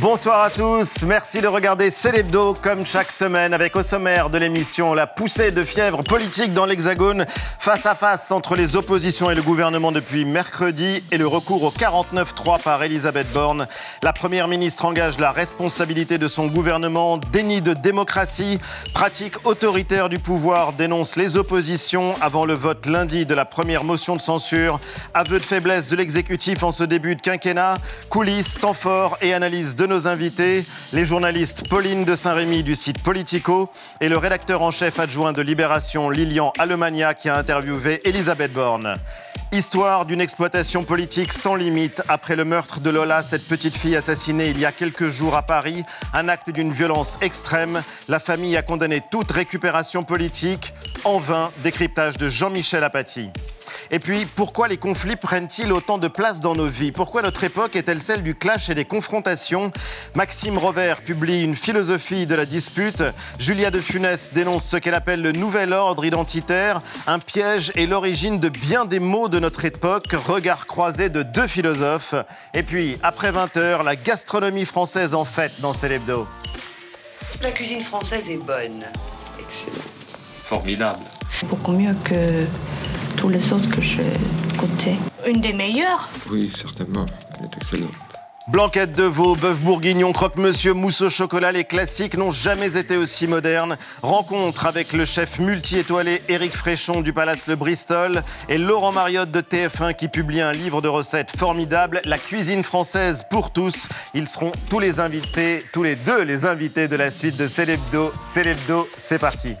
Bonsoir à tous, merci de regarder Célébdo comme chaque semaine avec au sommaire de l'émission la poussée de fièvre politique dans l'Hexagone. Face à face entre les oppositions et le gouvernement depuis mercredi et le recours au 49-3 par Elisabeth Borne. La première ministre engage la responsabilité de son gouvernement, déni de démocratie, pratique autoritaire du pouvoir, dénonce les oppositions avant le vote lundi de la première motion de censure, aveu de faiblesse de l'exécutif en ce début de quinquennat, coulisses, temps fort et analyse de nos invités, les journalistes Pauline de Saint-Rémy du site Politico et le rédacteur en chef adjoint de Libération Lilian Alemania qui a interviewé Elisabeth Borne. Histoire d'une exploitation politique sans limite après le meurtre de Lola, cette petite fille assassinée il y a quelques jours à Paris, un acte d'une violence extrême. La famille a condamné toute récupération politique. En vain, décryptage de Jean-Michel Apathy. Et puis, pourquoi les conflits prennent-ils autant de place dans nos vies? Pourquoi notre époque est-elle celle du clash et des confrontations? Maxime Rovert publie une philosophie de la dispute. Julia de Funès dénonce ce qu'elle appelle le nouvel ordre identitaire, un piège et l'origine de bien des mots de notre époque. Regard croisé de deux philosophes. Et puis, après 20 heures, la gastronomie française en fête dans Célébdo. La cuisine française est bonne. Excellent. Formidable. Beaucoup mieux que tous les autres que j'ai goûté. Une des meilleures Oui, certainement. Elle est excellente. Blanquette de veau, bœuf bourguignon, croque-monsieur, mousse au chocolat, les classiques n'ont jamais été aussi modernes. Rencontre avec le chef multi-étoilé Éric Fréchon du Palace Le Bristol et Laurent Mariotte de TF1 qui publie un livre de recettes formidable, La cuisine française pour tous. Ils seront tous les invités, tous les deux les invités de la suite de Célébdo. Célébdo, c'est parti.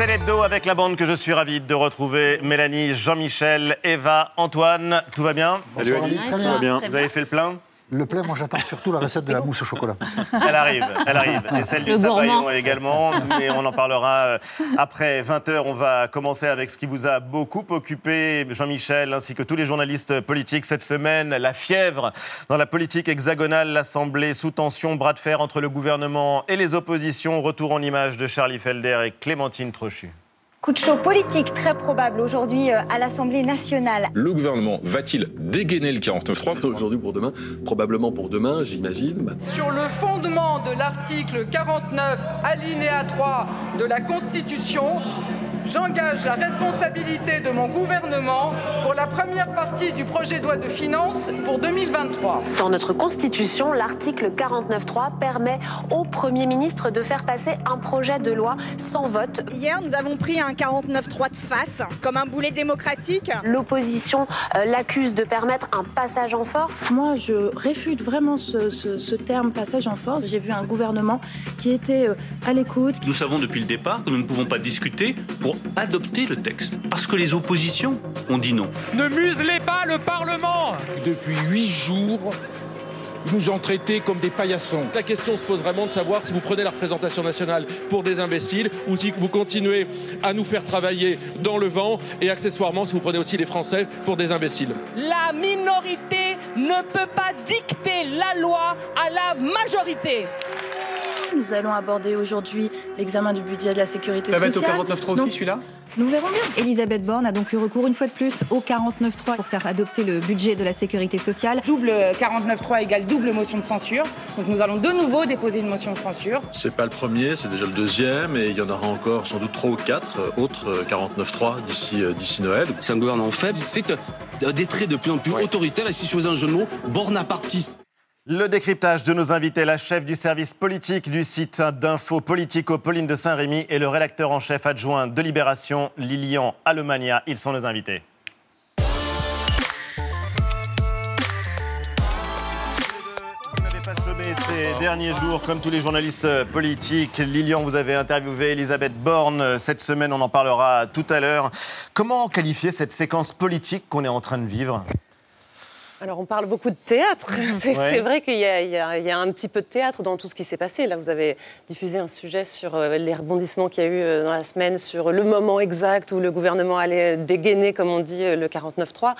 C'est l'hebdo avec la bande que je suis ravi de retrouver. Mélanie, Jean-Michel, Eva, Antoine. Tout va bien Salut Ali, Très tout bien. va bien. Vous avez fait le plein? Le plein, moi j'attends surtout la recette de la mousse au chocolat. Elle arrive, elle arrive. Et celle du sabayon également. Mais on en parlera euh, après 20h. On va commencer avec ce qui vous a beaucoup occupé, Jean-Michel, ainsi que tous les journalistes politiques cette semaine. La fièvre dans la politique hexagonale, l'Assemblée sous tension, bras de fer entre le gouvernement et les oppositions. Retour en image de Charlie Felder et Clémentine Trochu. Coup de chaud politique très probable aujourd'hui euh, à l'Assemblée nationale. Le gouvernement va-t-il dégainer le 49.3 Aujourd'hui pour demain, probablement pour demain, j'imagine. Sur le fondement de l'article 49, alinéa 3 de la Constitution, j'engage la responsabilité de mon gouvernement pour la première partie du projet de loi de finances pour 2023. Dans notre Constitution, l'article 49.3 permet au Premier ministre de faire passer un projet de loi sans vote. Hier, nous avons pris un 49-3 de face, comme un boulet démocratique. L'opposition euh, l'accuse de permettre un passage en force. Moi, je réfute vraiment ce, ce- ce terme passage en force. J'ai vu un gouvernement qui était euh, à l'écoute. Nous savons depuis le départ que nous ne pouvons pas discuter pour adopter le texte. Parce que les oppositions ont dit non. Ne muselez pas le Parlement Depuis huit jours, ils nous ont traités comme des paillassons. La question se pose vraiment de savoir si vous prenez la représentation nationale pour des imbéciles ou si vous continuez à nous faire travailler dans le vent et accessoirement si vous prenez aussi les Français pour des imbéciles. La minorité ne peut pas dicter la loi à la majorité. Nous allons aborder aujourd'hui l'examen du budget de la sécurité Ça va être au sociale. 49.3 Donc, aussi celui-là Nous verrons bien. Elisabeth Borne a donc eu recours une fois de plus au 49.3 pour faire adopter le budget de la sécurité sociale. Double 49.3 égale double motion de censure. Donc nous allons de nouveau déposer une motion de censure. C'est pas le premier, c'est déjà le deuxième, et il y en aura encore sans doute trois ou quatre euh, autres euh, 49.3 d'ici euh, d'ici Noël. C'est un gouvernement faible, c'est euh, des traits de plus en plus autoritaires et si je faisais un jeu de mots, bornapartiste. Le décryptage de nos invités, la chef du service politique du site d'info Politico, Pauline de Saint-Rémy, et le rédacteur en chef adjoint de Libération, Lilian Alemania. Ils sont nos invités. Vous n'avez pas chômé ces derniers jours, comme tous les journalistes politiques. Lilian, vous avez interviewé Elisabeth Borne cette semaine, on en parlera tout à l'heure. Comment qualifier cette séquence politique qu'on est en train de vivre? Alors on parle beaucoup de théâtre. C'est Ouais. vrai qu'il y, a- y y un petit peu de théâtre dans tout ce qui s'est passé. Là, vous avez diffusé un sujet sur euh, les rebondissements qu'il y a eu euh, dans la semaine, sur le moment exact où le gouvernement allait dégainer, comme on dit, euh, le 49-3.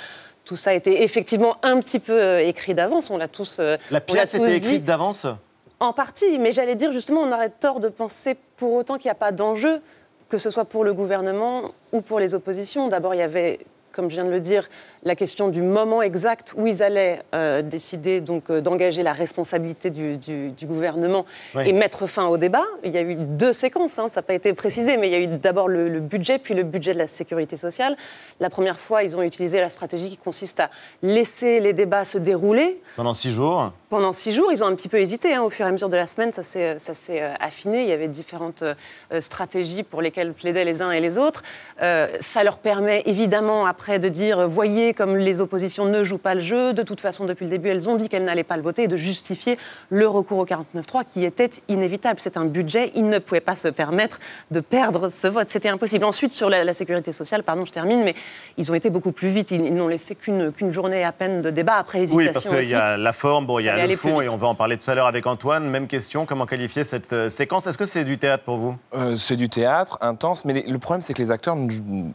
Tout ça a été effectivement un petit peu écrit d'avance. On l'a tous. La pièce tous était écrite d'avance? En partie, mais j'allais dire justement, on aurait tort de penser pour autant qu'il n'y a pas d'enjeu, que ce soit pour le gouvernement ou pour les oppositions. D'abord, il y avait, comme je viens de le dire, la question du moment exact où ils allaient euh, décider donc euh, d'engager la responsabilité du, du- du gouvernement Oui. et mettre fin au débat. Il y a eu deux séquences, hein, ça n'a pas été précisé, mais il y a eu d'abord le, le budget, puis le budget de la sécurité sociale. La première fois, ils ont utilisé la stratégie qui consiste à laisser les débats se dérouler. Pendant six jours. Pendant six jours, ils ont un petit peu hésité. hein. Au fur et à mesure de la semaine, ça s'est euh, affiné. Il y avait différentes euh, stratégies pour lesquelles plaidaient les uns et les autres. Ça leur permet évidemment après de dire, euh, comme les oppositions ne jouent pas le jeu. De toute façon, depuis le début, elles ont dit qu'elles n'allaient pas le voter et de justifier le recours au 49.3 qui était inévitable. C'est un budget. Ils ne pouvaient pas se permettre de perdre ce vote. C'était impossible. Ensuite, sur la, la sécurité sociale, pardon, je termine, mais ils ont été beaucoup plus vite. Ils, ils n'ont laissé qu'une journée à peine de débat après hésitation. Oui, parce qu'il y a la forme, bon, il y a le fond, et on va en parler tout à l'heure avec Antoine. Même question, comment qualifier cette euh, séquence? Est-ce que c'est du théâtre pour vous? Euh, c'est du théâtre intense, mais les- le problème c'est que les acteurs,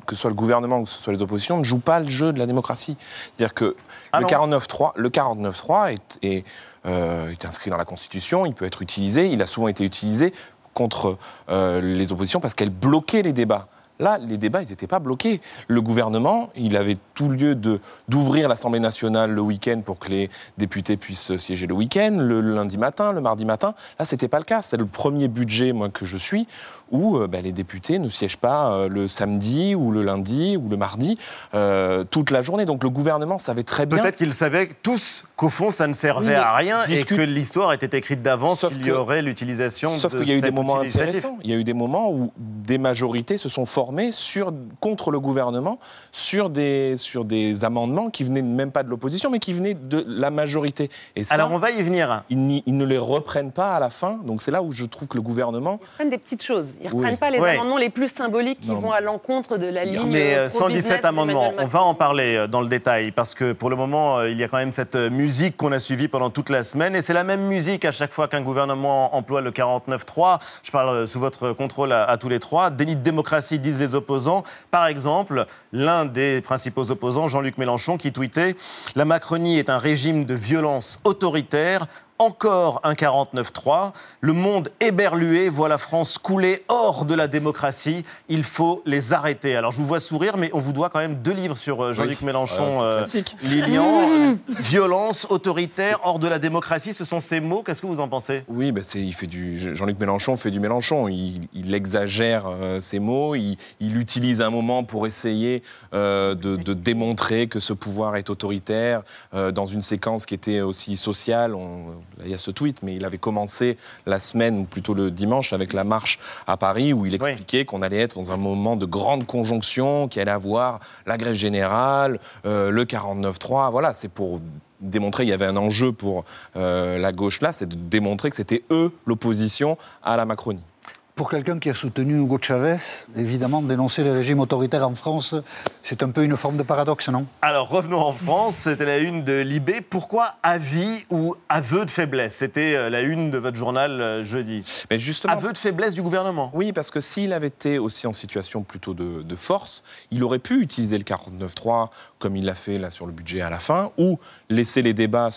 que ce soit le gouvernement ou que ce soit les oppositions, ne jouent pas le jeu de la démocratie. C'est-à-dire que Ah le non 49.3, le 49.3 est, est, euh, est inscrit dans la Constitution, il peut être utilisé, il a souvent été utilisé contre euh, les oppositions parce qu'elles bloquaient les débats. Là, les débats, ils n'étaient pas bloqués. Le gouvernement, il avait tout lieu de d'ouvrir l'Assemblée nationale le week-end pour que les députés puissent siéger le week-end, le lundi matin, le mardi matin. Là, c'était pas le cas. C'est le premier budget, moi, que je suis, où euh, ben, les députés ne siègent pas euh, le samedi ou le lundi ou le mardi euh, toute la journée. Donc le gouvernement savait très bien. Peut-être qu'ils savaient tous qu'au fond, ça ne servait Oui, à rien discute- et que l'histoire était écrite d'avance Sauf qu'il y aurait l'utilisation Sauf de qu'il y a eu des moments intéressants. Il y a eu des moments où des majorités se sont formées sur, contre le gouvernement sur des, sur des amendements qui venaient même pas de l'opposition, mais qui venaient de la majorité. Et ça, Alors, on va y venir. Ils, ils ne les reprennent pas à la fin. Donc c'est là où je trouve que le gouvernement. Ils reprennent des petites choses. Ils ne Oui. reprennent pas les Ouais. amendements les plus symboliques qui Non. vont à l'encontre de la ligne Mais euh, euh, pro-business 117 amendements, on va en parler euh, dans le détail parce que pour le moment, euh, il y a quand même cette musique qu'on a suivie pendant toute la semaine et c'est la même musique à chaque fois qu'un gouvernement emploie le 49-3. Je parle sous votre contrôle à, à tous les trois. Déni de démocratie, disent les opposants. Par exemple, l'un des principaux opposants, Jean-Luc Mélenchon, qui tweetait La Macronie est un régime de violence autoritaire. Encore un 49-3. Le monde éberlué voit la France couler hors de la démocratie. Il faut les arrêter. Alors je vous vois sourire, mais on vous doit quand même deux livres sur euh, Jean-Luc Oui. Mélenchon, euh. Lilian. euh, violence autoritaire hors de la démocratie, ce sont ces mots. Qu'est-ce que vous en pensez? Oui, bah, c'est, il fait du, Jean-Luc Mélenchon fait du Mélenchon. Il, il exagère euh, ses mots. Il, il utilise un moment pour essayer euh, de, de démontrer que ce pouvoir est autoritaire euh, dans une séquence qui était aussi sociale. On- il y a ce tweet, mais il avait commencé la semaine, ou plutôt le dimanche, avec la marche à Paris, où il expliquait qu'on allait être dans un moment de grande conjonction, qu'il allait avoir la grève générale, euh, le 49-3. Voilà, c'est pour démontrer, il y avait un enjeu pour euh, la gauche là, c'est de démontrer que c'était eux l'opposition à la Macronie. Pour quelqu'un qui a soutenu Hugo Chavez, évidemment, dénoncer les régimes autoritaires en France, c'est un peu une forme de paradoxe, non? Alors revenons en France, c'était la une de Libé. Pourquoi avis ou aveu de faiblesse? C'était euh, la une de votre journal euh, jeudi. Mais justement, Aveu de faiblesse du gouvernement Oui, parce que s'il avait été aussi en situation plutôt de, de force, il aurait pu utiliser le 49.3 comme il l'a fait là sur le budget à la fin, ou laisser les débats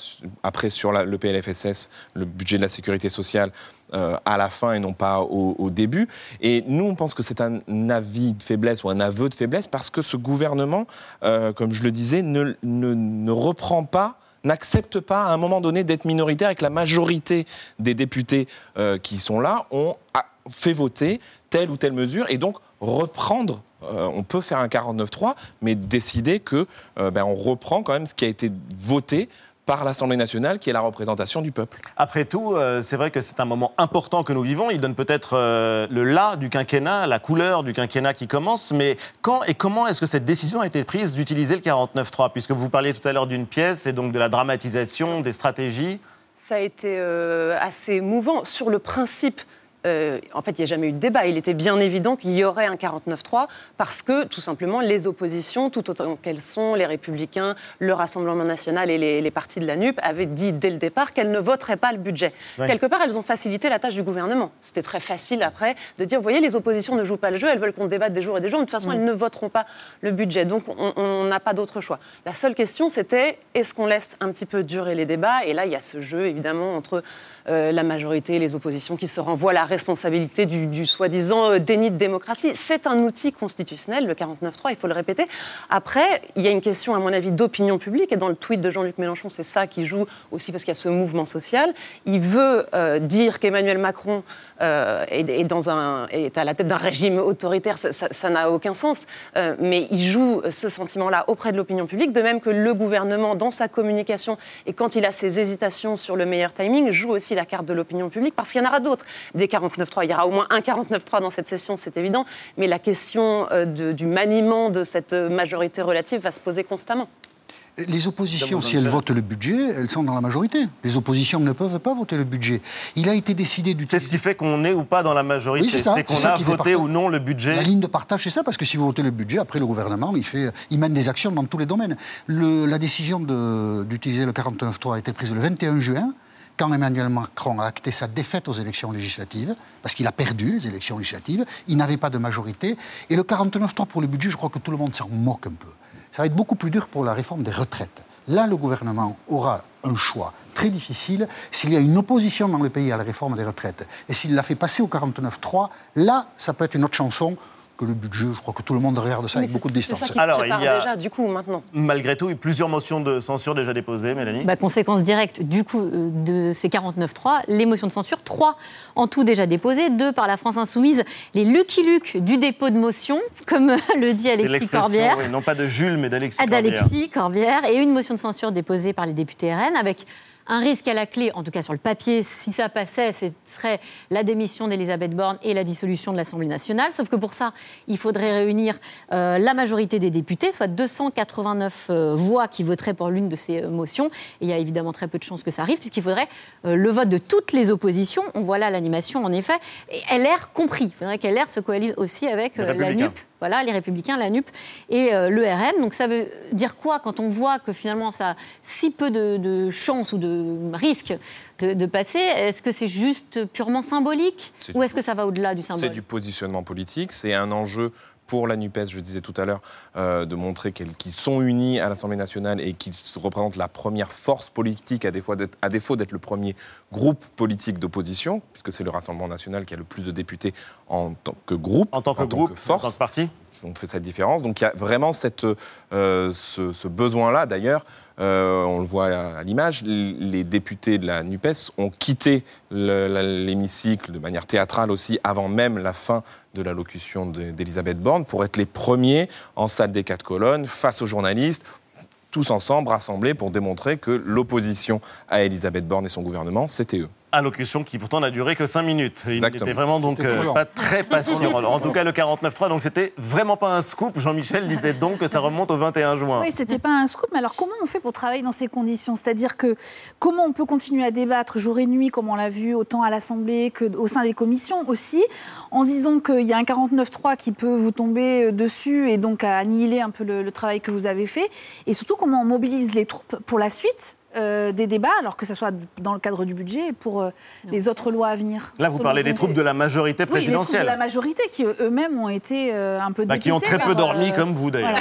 après sur la- le PLFSS, le budget de la sécurité sociale, euh, à la fin et non pas au, début. Et nous, on pense que c'est un avis de faiblesse ou un aveu de faiblesse parce que ce gouvernement, euh, comme je le disais, ne, reprend pas n'accepte pas à un moment donné d'être minoritaire et que la majorité des députés euh, qui sont là ont a- fait voter telle ou telle mesure et donc reprendre. on peut faire un 49-3, mais décider que ben, on reprend quand même ce qui a été voté par l'Assemblée nationale, qui est la représentation du peuple. Après tout, euh, c'est vrai que c'est un moment important que nous vivons. Il donne peut-être euh, le là du quinquennat, la couleur du quinquennat qui commence. Mais quand et comment est-ce que cette décision a été prise d'utiliser le 49.3 Puisque vous parliez tout à l'heure d'une pièce et donc de la dramatisation, des stratégies. Ça a été euh, assez mouvant. Sur le principe, euh, en fait, il n'y a jamais eu de débat. Il était bien évident qu'il y aurait un 49-3 parce que, tout simplement, les oppositions, tout autant qu'elles sont, les Républicains, le Rassemblement national et les, partis de la NUP, avaient dit dès le départ qu'elles ne voteraient pas le budget. Quelque part, elles ont facilité la tâche du gouvernement. C'était très facile après de dire, vous voyez, les oppositions ne jouent pas le jeu, elles veulent qu'on débatte des jours et des jours, mais de toute façon, elles ne voteront pas le budget. Donc, on n'a pas d'autre choix. La seule question, c'était, est-ce qu'on laisse un petit peu durer les débats? Et là, il y a ce jeu, évidemment, entre euh, la majorité et les oppositions qui se renvoient la responsabilité du, soi-disant euh, déni de démocratie. C'est un outil constitutionnel, le 49.3, il faut le répéter. Après, il y a une question, à mon avis, d'opinion publique, et dans le tweet de Jean-Luc Mélenchon, c'est ça qui joue aussi parce qu'il y a ce mouvement social. Il veut euh, dire qu'Emmanuel Macron est, dans un, est, à la tête d'un régime autoritaire, ça n'a aucun sens. mais il joue ce sentiment-là auprès de l'opinion publique, de même que le gouvernement, dans sa communication, et quand il a ses hésitations sur le meilleur timing, joue aussi la carte de l'opinion publique, parce qu'il y en aura d'autres. Des 49.3, il y aura au moins un 49.3 dans cette session, c'est évident, mais la question euh, du maniement de cette majorité relative va se poser constamment. Les oppositions, si elles votent le budget, elles sont dans la majorité. Les oppositions ne peuvent pas voter le budget. Il a été décidé du. C'est ce qui fait qu'on est ou pas dans la majorité. c'est qu'on a voté ou non le budget. La ligne de partage, c'est ça, parce que si vous votez le budget, après le gouvernement, il, fait, il mène des actions dans tous les domaines. la décision d'utiliser le 49.3 a été prise le 21 juin quand Emmanuel Macron a acté sa défaite aux élections législatives, parce qu'il a perdu les élections législatives, il n'avait pas de majorité, et le 49-3 pour le budget, je crois que tout le monde s'en moque un peu. Ça va être beaucoup plus dur pour la réforme des retraites. Là, le gouvernement aura un choix très difficile. S'il y a une opposition dans le pays à la réforme des retraites, et s'il la fait passer au 49-3, là, ça peut être une autre chanson que le budget. Je crois que tout le monde regarde ça avec beaucoup de distance. Ça Alors, il y a déjà, du coup, maintenant. Malgré tout, il y a plusieurs motions de censure déjà déposées, Mélanie. Bah, conséquence directe, du coup, euh, de ces 49-3, les motions de censure, trois en tout déjà déposées, deux par la France Insoumise, les Lucky Luke du dépôt de motion, comme le dit Alexis Corbière. Oui, non pas de Jules, mais d'Alexis Corbière. D'Alexis Corbière, et une motion de censure déposée par les députés RN avec un risque à la clé, en tout cas sur le papier, si ça passait, ce serait la démission d'Elisabeth Borne et la dissolution de l'Assemblée nationale. Sauf que pour ça, il faudrait réunir euh, la majorité des députés, soit 289 euh, voix qui voteraient pour l'une de ces euh, motions. Et il y a évidemment très peu de chances que ça arrive, puisqu'il faudrait le vote de toutes les oppositions. On voit là l'animation, en effet. Et LR compris. Il faudrait qu'LR se coalise aussi avec la NUP voilà, les Républicains, la NUP et euh, le RN. Donc ça veut dire quoi quand on voit que finalement ça a si peu de, chances ou de risques de, passer? Est-ce que c'est juste purement symbolique? Ou est-ce que ça va au-delà du symbole? C'est du positionnement politique, c'est un enjeu pour la NUPES, je disais tout à l'heure, euh, de montrer qu'ils sont unis à l'Assemblée nationale et qu'ils représentent la première force politique à défaut d'être le premier groupe politique d'opposition, puisque c'est le Rassemblement national qui a le plus de députés en tant que groupe, en tant que, groupe, force, en tant que parti. Fait cette différence. Donc il y a vraiment euh, ce, besoin-là. D'ailleurs, euh, on le voit à, l'image, les députés de la NUPES ont quitté l'hémicycle de manière théâtrale aussi avant même la fin de l'allocution d'Elisabeth Borne pour être les premiers en salle des quatre colonnes face aux journalistes tous ensemble rassemblés pour démontrer que l'opposition à Elisabeth Borne et son gouvernement, c'était eux allocution qui pourtant n'a duré que 5 minutes. Il n'était vraiment donc euh, pas très patient. en tout cas, le 49-3, donc c'était vraiment pas un scoop. Jean-Michel disait donc que ça remonte au 21 juin. Oui, c'était pas un scoop. Mais alors, comment on fait pour travailler dans ces conditions? C'est-à-dire que comment on peut continuer à débattre jour et nuit, comme on l'a vu autant à l'Assemblée qu'au sein des commissions aussi, en disant qu'il y a un 49-3 qui peut vous tomber euh, dessus et donc annihiler un peu le travail que vous avez fait? Et surtout, comment on mobilise les troupes pour la suite? Euh, des débats, alors que ce soit dans le cadre du budget et pour euh, les autres lois à venir. Là, vous parlez des troupes de la majorité présidentielle. Oui, les troupes de la majorité qui eux-mêmes ont été euh, un peu bah, Qui ont très peu dormi, comme vous d'ailleurs.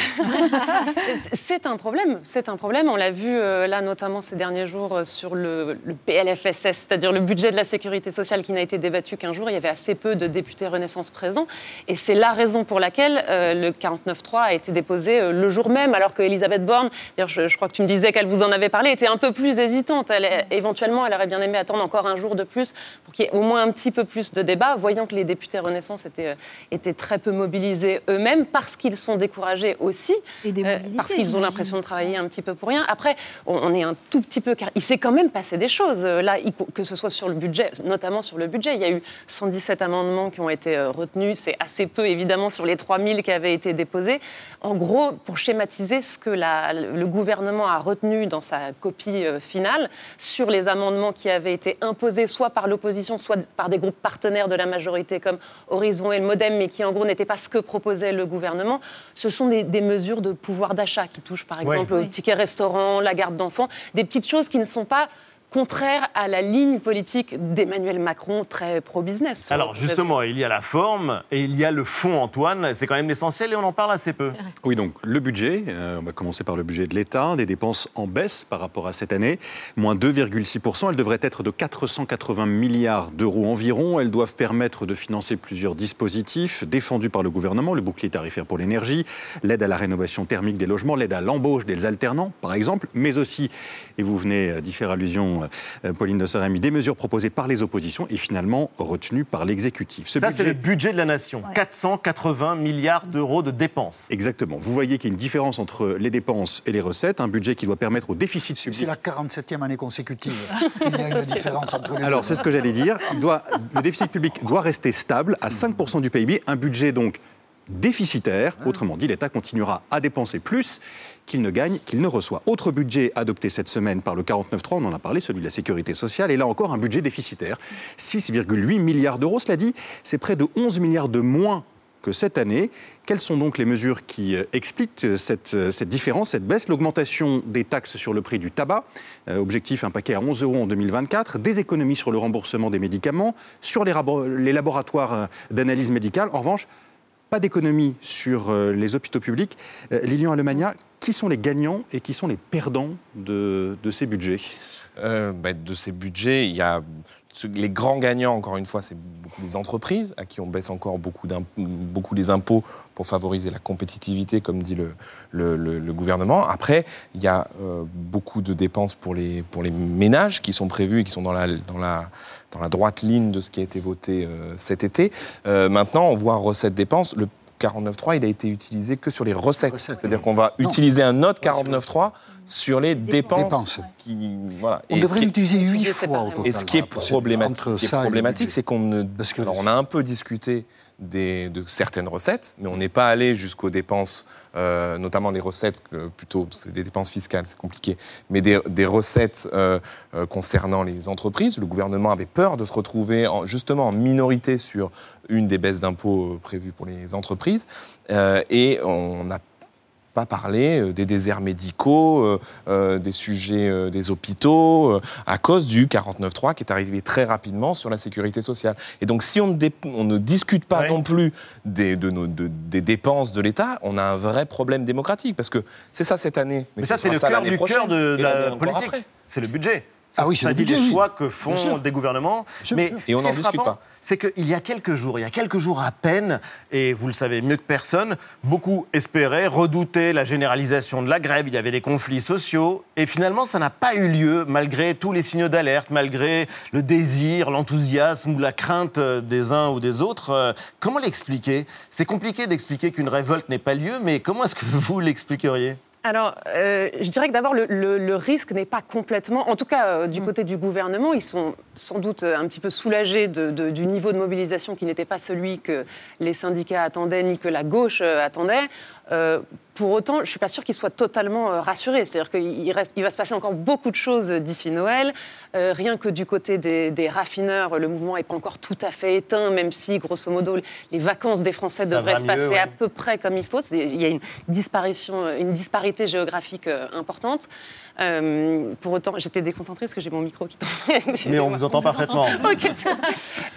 c'est un problème, c'est un problème. On l'a vu là, notamment ces derniers jours, sur le, le PLFSS, c'est-à-dire le budget de la sécurité sociale qui n'a été débattu qu'un jour. Il y avait assez peu de députés Renaissance présents. Et c'est la raison pour laquelle le 49.3 a été déposé le jour même, alors que Elisabeth Borne, je, je crois que tu me disais qu'elle vous en avait parlé, était un un peu plus hésitante. Elle, éventuellement, elle aurait bien aimé attendre encore un jour de plus pour qu'il y ait au moins un petit peu plus de débat, voyant que les députés Renaissance étaient, euh, étaient très peu mobilisés eux-mêmes, parce qu'ils sont découragés aussi, euh, parce qu'ils ont l'impression de travailler un petit peu pour rien. Après, on, est un tout petit peu... car Il s'est quand même passé des choses, euh, là, que ce soit sur le budget, notamment sur le budget. Il y a eu 117 amendements qui ont été retenus. C'est assez peu, évidemment, sur les 3000 qui avaient été déposés. En gros, pour schématiser ce que la, le gouvernement a retenu dans sa copie euh, finale sur les amendements qui avaient été imposés soit par l'opposition, soit par des groupes partenaires de la majorité comme Horizon et le Modem, mais qui en gros n'étaient pas ce que proposait le gouvernement. Ce sont des, des mesures de pouvoir d'achat qui touchent par exemple Oui. au ticket restaurant, la garde d'enfants, des petites choses qui ne sont pas contraires à la ligne politique d'Emmanuel Macron, très pro-business. Alors justement, il y a la forme et il y a le fond, Antoine. C'est quand même l'essentiel et on en parle assez peu. Oui, donc le budget, euh, on va commencer par le budget de l'État, des dépenses en baisse par rapport à cette année, moins 2,6%. Elles devraient être de 480 milliards d'euros environ. Elles doivent permettre de financer plusieurs dispositifs défendus par le gouvernement, le bouclier tarifaire pour l'énergie, l'aide à la rénovation thermique des logements, l'aide à l'embauche des alternants, par exemple, mais aussi, et vous venez d'y faire allusion, Pauline de Sarami, des mesures proposées par les oppositions et finalement retenues par l'exécutif. Ce Ça, c'est budget- le budget de la nation. 480 milliards d'euros de dépenses. Exactement. Vous voyez qu'il y a une différence entre les dépenses et les recettes, un budget qui doit permettre au déficit C'est public. la 47e année consécutive qu'il y a une différence entre les Alors, c'est ce que j'allais dire. Il doit- le déficit public doit rester stable à 5% du PIB, un budget donc déficitaire. Autrement dit, l'État continuera à dépenser plus qu'il ne gagne, qu'il ne reçoit. Autre budget adopté cette semaine par le 49.3, on en a parlé, celui de la sécurité sociale, et là encore un budget déficitaire. 6,8 milliards d'euros, cela dit, c'est près de 11 milliards de moins que cette année. Quelles sont donc les mesures qui euh, expliquent euh, cette, euh, cette différence, cette baisse? L'augmentation des taxes sur le prix du tabac, objectif un paquet à 11 euros en 2024, des économies sur le remboursement des médicaments, sur les, les laboratoires d'analyse médicale. En revanche, pas d'économie sur euh, les hôpitaux publics. Euh, Lilian Alemania, qui sont les gagnants et qui sont les perdants de, de ces budgets? Euh, bah, de ces budgets, il y a les grands gagnants, encore une fois, c'est les entreprises, à qui on baisse encore beaucoup, beaucoup les impôts pour favoriser la compétitivité, comme dit le, le- gouvernement. Après, il y a beaucoup de dépenses pour les, pour les ménages qui sont prévues et qui sont dans la, dans la, dans la droite ligne de ce qui a été voté euh, cet été. Euh, maintenant, on voit recettes-dépenses. Le 49.3, il a été utilisé que sur les recettes. C'est-à-dire qu'on va Non. utiliser un autre 49.3 sur les dépenses. Dépenses. Qui, voilà. On Et devrait l'utiliser huit fois au total. et ce qui est problématique, ce c'est qu'on ne. alors, on a un peu discuté de certaines recettes, mais on n'est pas allé jusqu'aux dépenses, euh, notamment les recettes, plutôt, parce que c'est des dépenses fiscales, c'est compliqué, mais des, recettes euh, euh, concernant les entreprises. Le gouvernement avait peur de se retrouver en- justement en minorité sur une des baisses d'impôts prévues pour les entreprises, et on n'a pas parlé euh, des déserts médicaux, euh, euh, des sujets euh, des hôpitaux, euh, à cause du 49.3 qui est arrivé très rapidement sur la sécurité sociale. Et donc si on ne, dé- on ne discute pas non plus des, de nos- de- des dépenses de l'État, on a un vrai problème démocratique. Parce que c'est ça cette année. Mais ça, ce c'est le cœur du cœur de la politique. C'est le budget. Ah oui, c'est dit budget, les oui. choix que font des gouvernements. Mais. Et on ce qui n'en est discute frappant, pas. c'est qu'il y a quelques jours, il y a quelques jours à peine, et vous le savez mieux que personne, beaucoup espéraient, redoutaient la généralisation de la grève. Il y avait des conflits sociaux, et finalement, ça n'a pas eu lieu malgré tous les signaux d'alerte, malgré le désir, l'enthousiasme ou la crainte euh, des uns ou des autres. Euh, Comment l'expliquer? C'est compliqué d'expliquer qu'une révolte n'ait pas lieu, mais comment est-ce que vous l'expliqueriez? Alors, euh, je dirais que d'abord, le, le- le risque n'est pas complètement. En tout cas, euh, du côté du gouvernement, ils sont sans doute euh, un petit peu soulagés de- de- du niveau de mobilisation qui n'était pas celui que les syndicats attendaient ni que la gauche attendait. Euh, pour autant, je ne suis pas sûre qu'ils soient totalement euh, rassurés. C'est-à-dire qu'il il va se passer encore beaucoup de choses d'ici Noël. Euh, rien que du côté des, des raffineurs, le mouvement n'est pas encore tout à fait éteint, même si, grosso modo, les vacances des Français Ça devraient se mieux, passer ouais. à peu près comme il faut. Il y a une disparition, une disparité géographique euh, importante. Euh, pour autant, j'étais déconcentrée parce que j'ai mon micro qui tombait. Mais on vous entend parfaitement.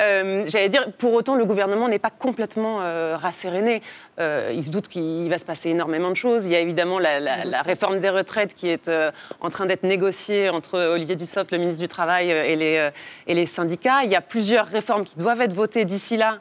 Euh, J'allais dire, pour autant, le gouvernement n'est pas complètement euh, rasséréné. Euh, il se doute qu'il va se passer énormément de choses. Il y a évidemment la, la- la réforme des retraites qui est euh, en train d'être négociée entre Olivier Dussopt, le ministre du Travail, euh, et les, euh, et les syndicats. Il y a plusieurs réformes qui doivent être votées d'ici là,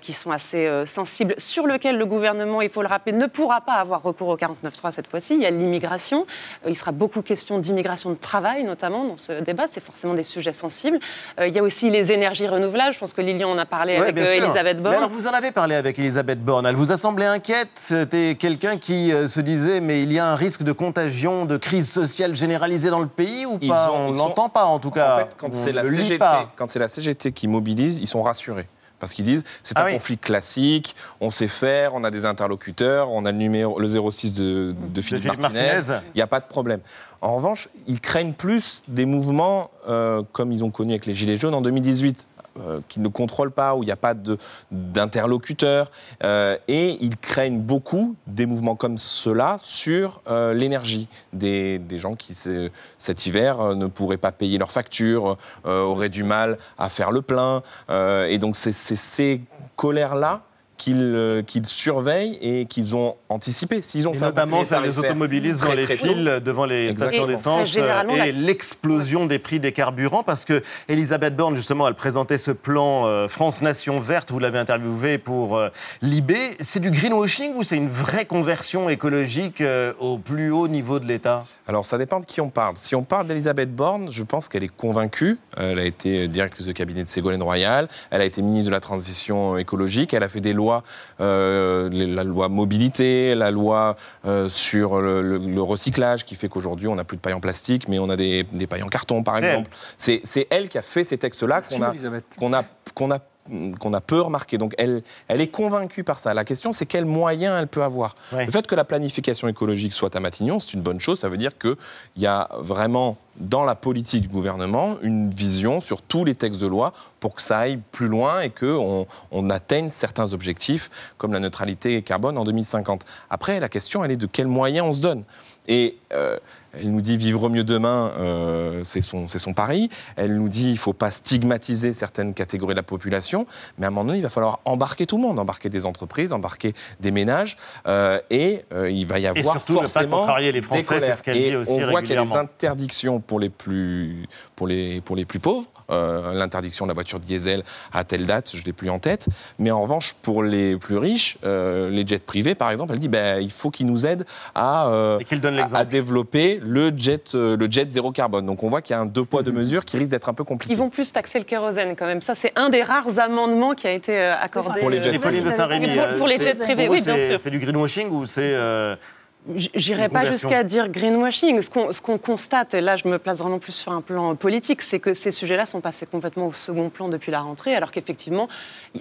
qui sont assez sensibles, sur lesquelles le gouvernement, il faut le rappeler, ne pourra pas avoir recours au 49.3 cette fois-ci. Il y a l'immigration. Il sera beaucoup question d'immigration de travail, notamment, dans ce débat. C'est forcément des sujets sensibles. Il y a aussi les énergies renouvelables. Je pense que Lilian en a parlé Ouais, avec. Elisabeth Mais Borne. alors, vous en avez parlé avec Elisabeth Borne. Elle vous a semblé inquiète? C'était quelqu'un qui euh, se disait mais il y a un risque de contagion, de crise sociale généralisée dans le pays ou Ils pas? ont- On sont- l'entend pas en tout cas. En fait, quand c'est la, la CGT qui mobilise, ils sont rassurés. Parce qu'ils disent c'est Ah un oui. conflit classique, on sait faire, on a des interlocuteurs, on a le numéro le 06 de, de Philippe, Philippe Martinez, Martinez. il n'y a pas de problème. En revanche, ils craignent plus des mouvements euh, comme ils ont connu avec les Gilets jaunes en 2018 euh, qui ne contrôlent pas, où il n'y a pas d'interlocuteurs. euh, et ils craignent beaucoup des mouvements comme cela sur euh, l'énergie. Des, des gens qui, ce- cet hiver, euh, ne pourraient pas payer leurs factures, auraient du mal à faire le plein. et donc, c'est ces colères-là qu'ils euh, qu'ils surveillent et qu'ils ont anticipé. S'ils ont Et fait un notamment des tarifaire automobilistes dans les files devant les Exactement. stations d'essence euh, et la- l'explosion des prix des carburants parce que Elisabeth Borne justement elle présentait ce plan euh, France Nation verte vous l'avez interviewé pour Libé c'est du greenwashing ou c'est une vraie conversion écologique au plus haut niveau de l'État? Alors, ça dépend de qui on parle. Si on parle d'Elisabeth Borne, je pense qu'elle est convaincue. Elle a été directrice de cabinet de Ségolène Royal. Elle a été ministre de la Transition écologique. Elle a fait des lois, euh, la loi mobilité, la loi euh, sur le, le- le recyclage, qui fait qu'aujourd'hui, on n'a plus de paille en plastique, mais on a des, des pailles en carton, par exemple. C'est elle qui a fait ces textes-là qu'on a, Elisabeth? qu'on a, qu'on a qu'on a peu remarqué. Donc elle, elle est convaincue par ça. La question, c'est quels moyens elle peut avoir. Ouais. Le fait que la planification écologique soit à Matignon, c'est une bonne chose. Ça veut dire qu'il y a vraiment dans la politique du gouvernement une vision sur tous les textes de loi pour que ça aille plus loin et qu'on on atteigne certains objectifs comme la neutralité carbone en 2050. Après, la question, elle est de quels moyens on se donne. Et euh, elle nous dit vivre mieux demain, euh, c'est son, son pari. Elle nous dit il ne faut pas stigmatiser certaines catégories de la population, mais à un moment donné, il va falloir embarquer tout le monde, embarquer des entreprises, embarquer des ménages, euh, et euh, il va y avoir surtout ne pas forcément les des Français, c'est colères. ce qu'elle Et dit aussi on voit qu'il y a des interdictions pour les plus, pour les, pour les plus pauvres. L'interdiction de la voiture diesel à telle date, je ne l'ai plus en tête. Mais en revanche, pour les plus riches, les jets privés, par exemple, elle dit ben, il faut qu'ils nous aident à, Et à développer le jet, euh, le jet zéro carbone. Donc on voit qu'il y a un deux poids, Mhm. deux mesures qui risque d'être un peu compliqué. Ils vont plus taxer le kérosène quand même. Ça, c'est un des rares amendements qui a été euh, accordé. Pour les jets euh, pour- pour les jets privés, oui, bien c'est- sûr. C'est du greenwashing ou c'est euh, J'irai pas jusqu'à dire greenwashing. Ce qu'on ce qu'on constate, et là je me place vraiment plus sur un plan politique, c'est que ces sujets-là sont passés complètement au second plan depuis la rentrée, alors qu'effectivement,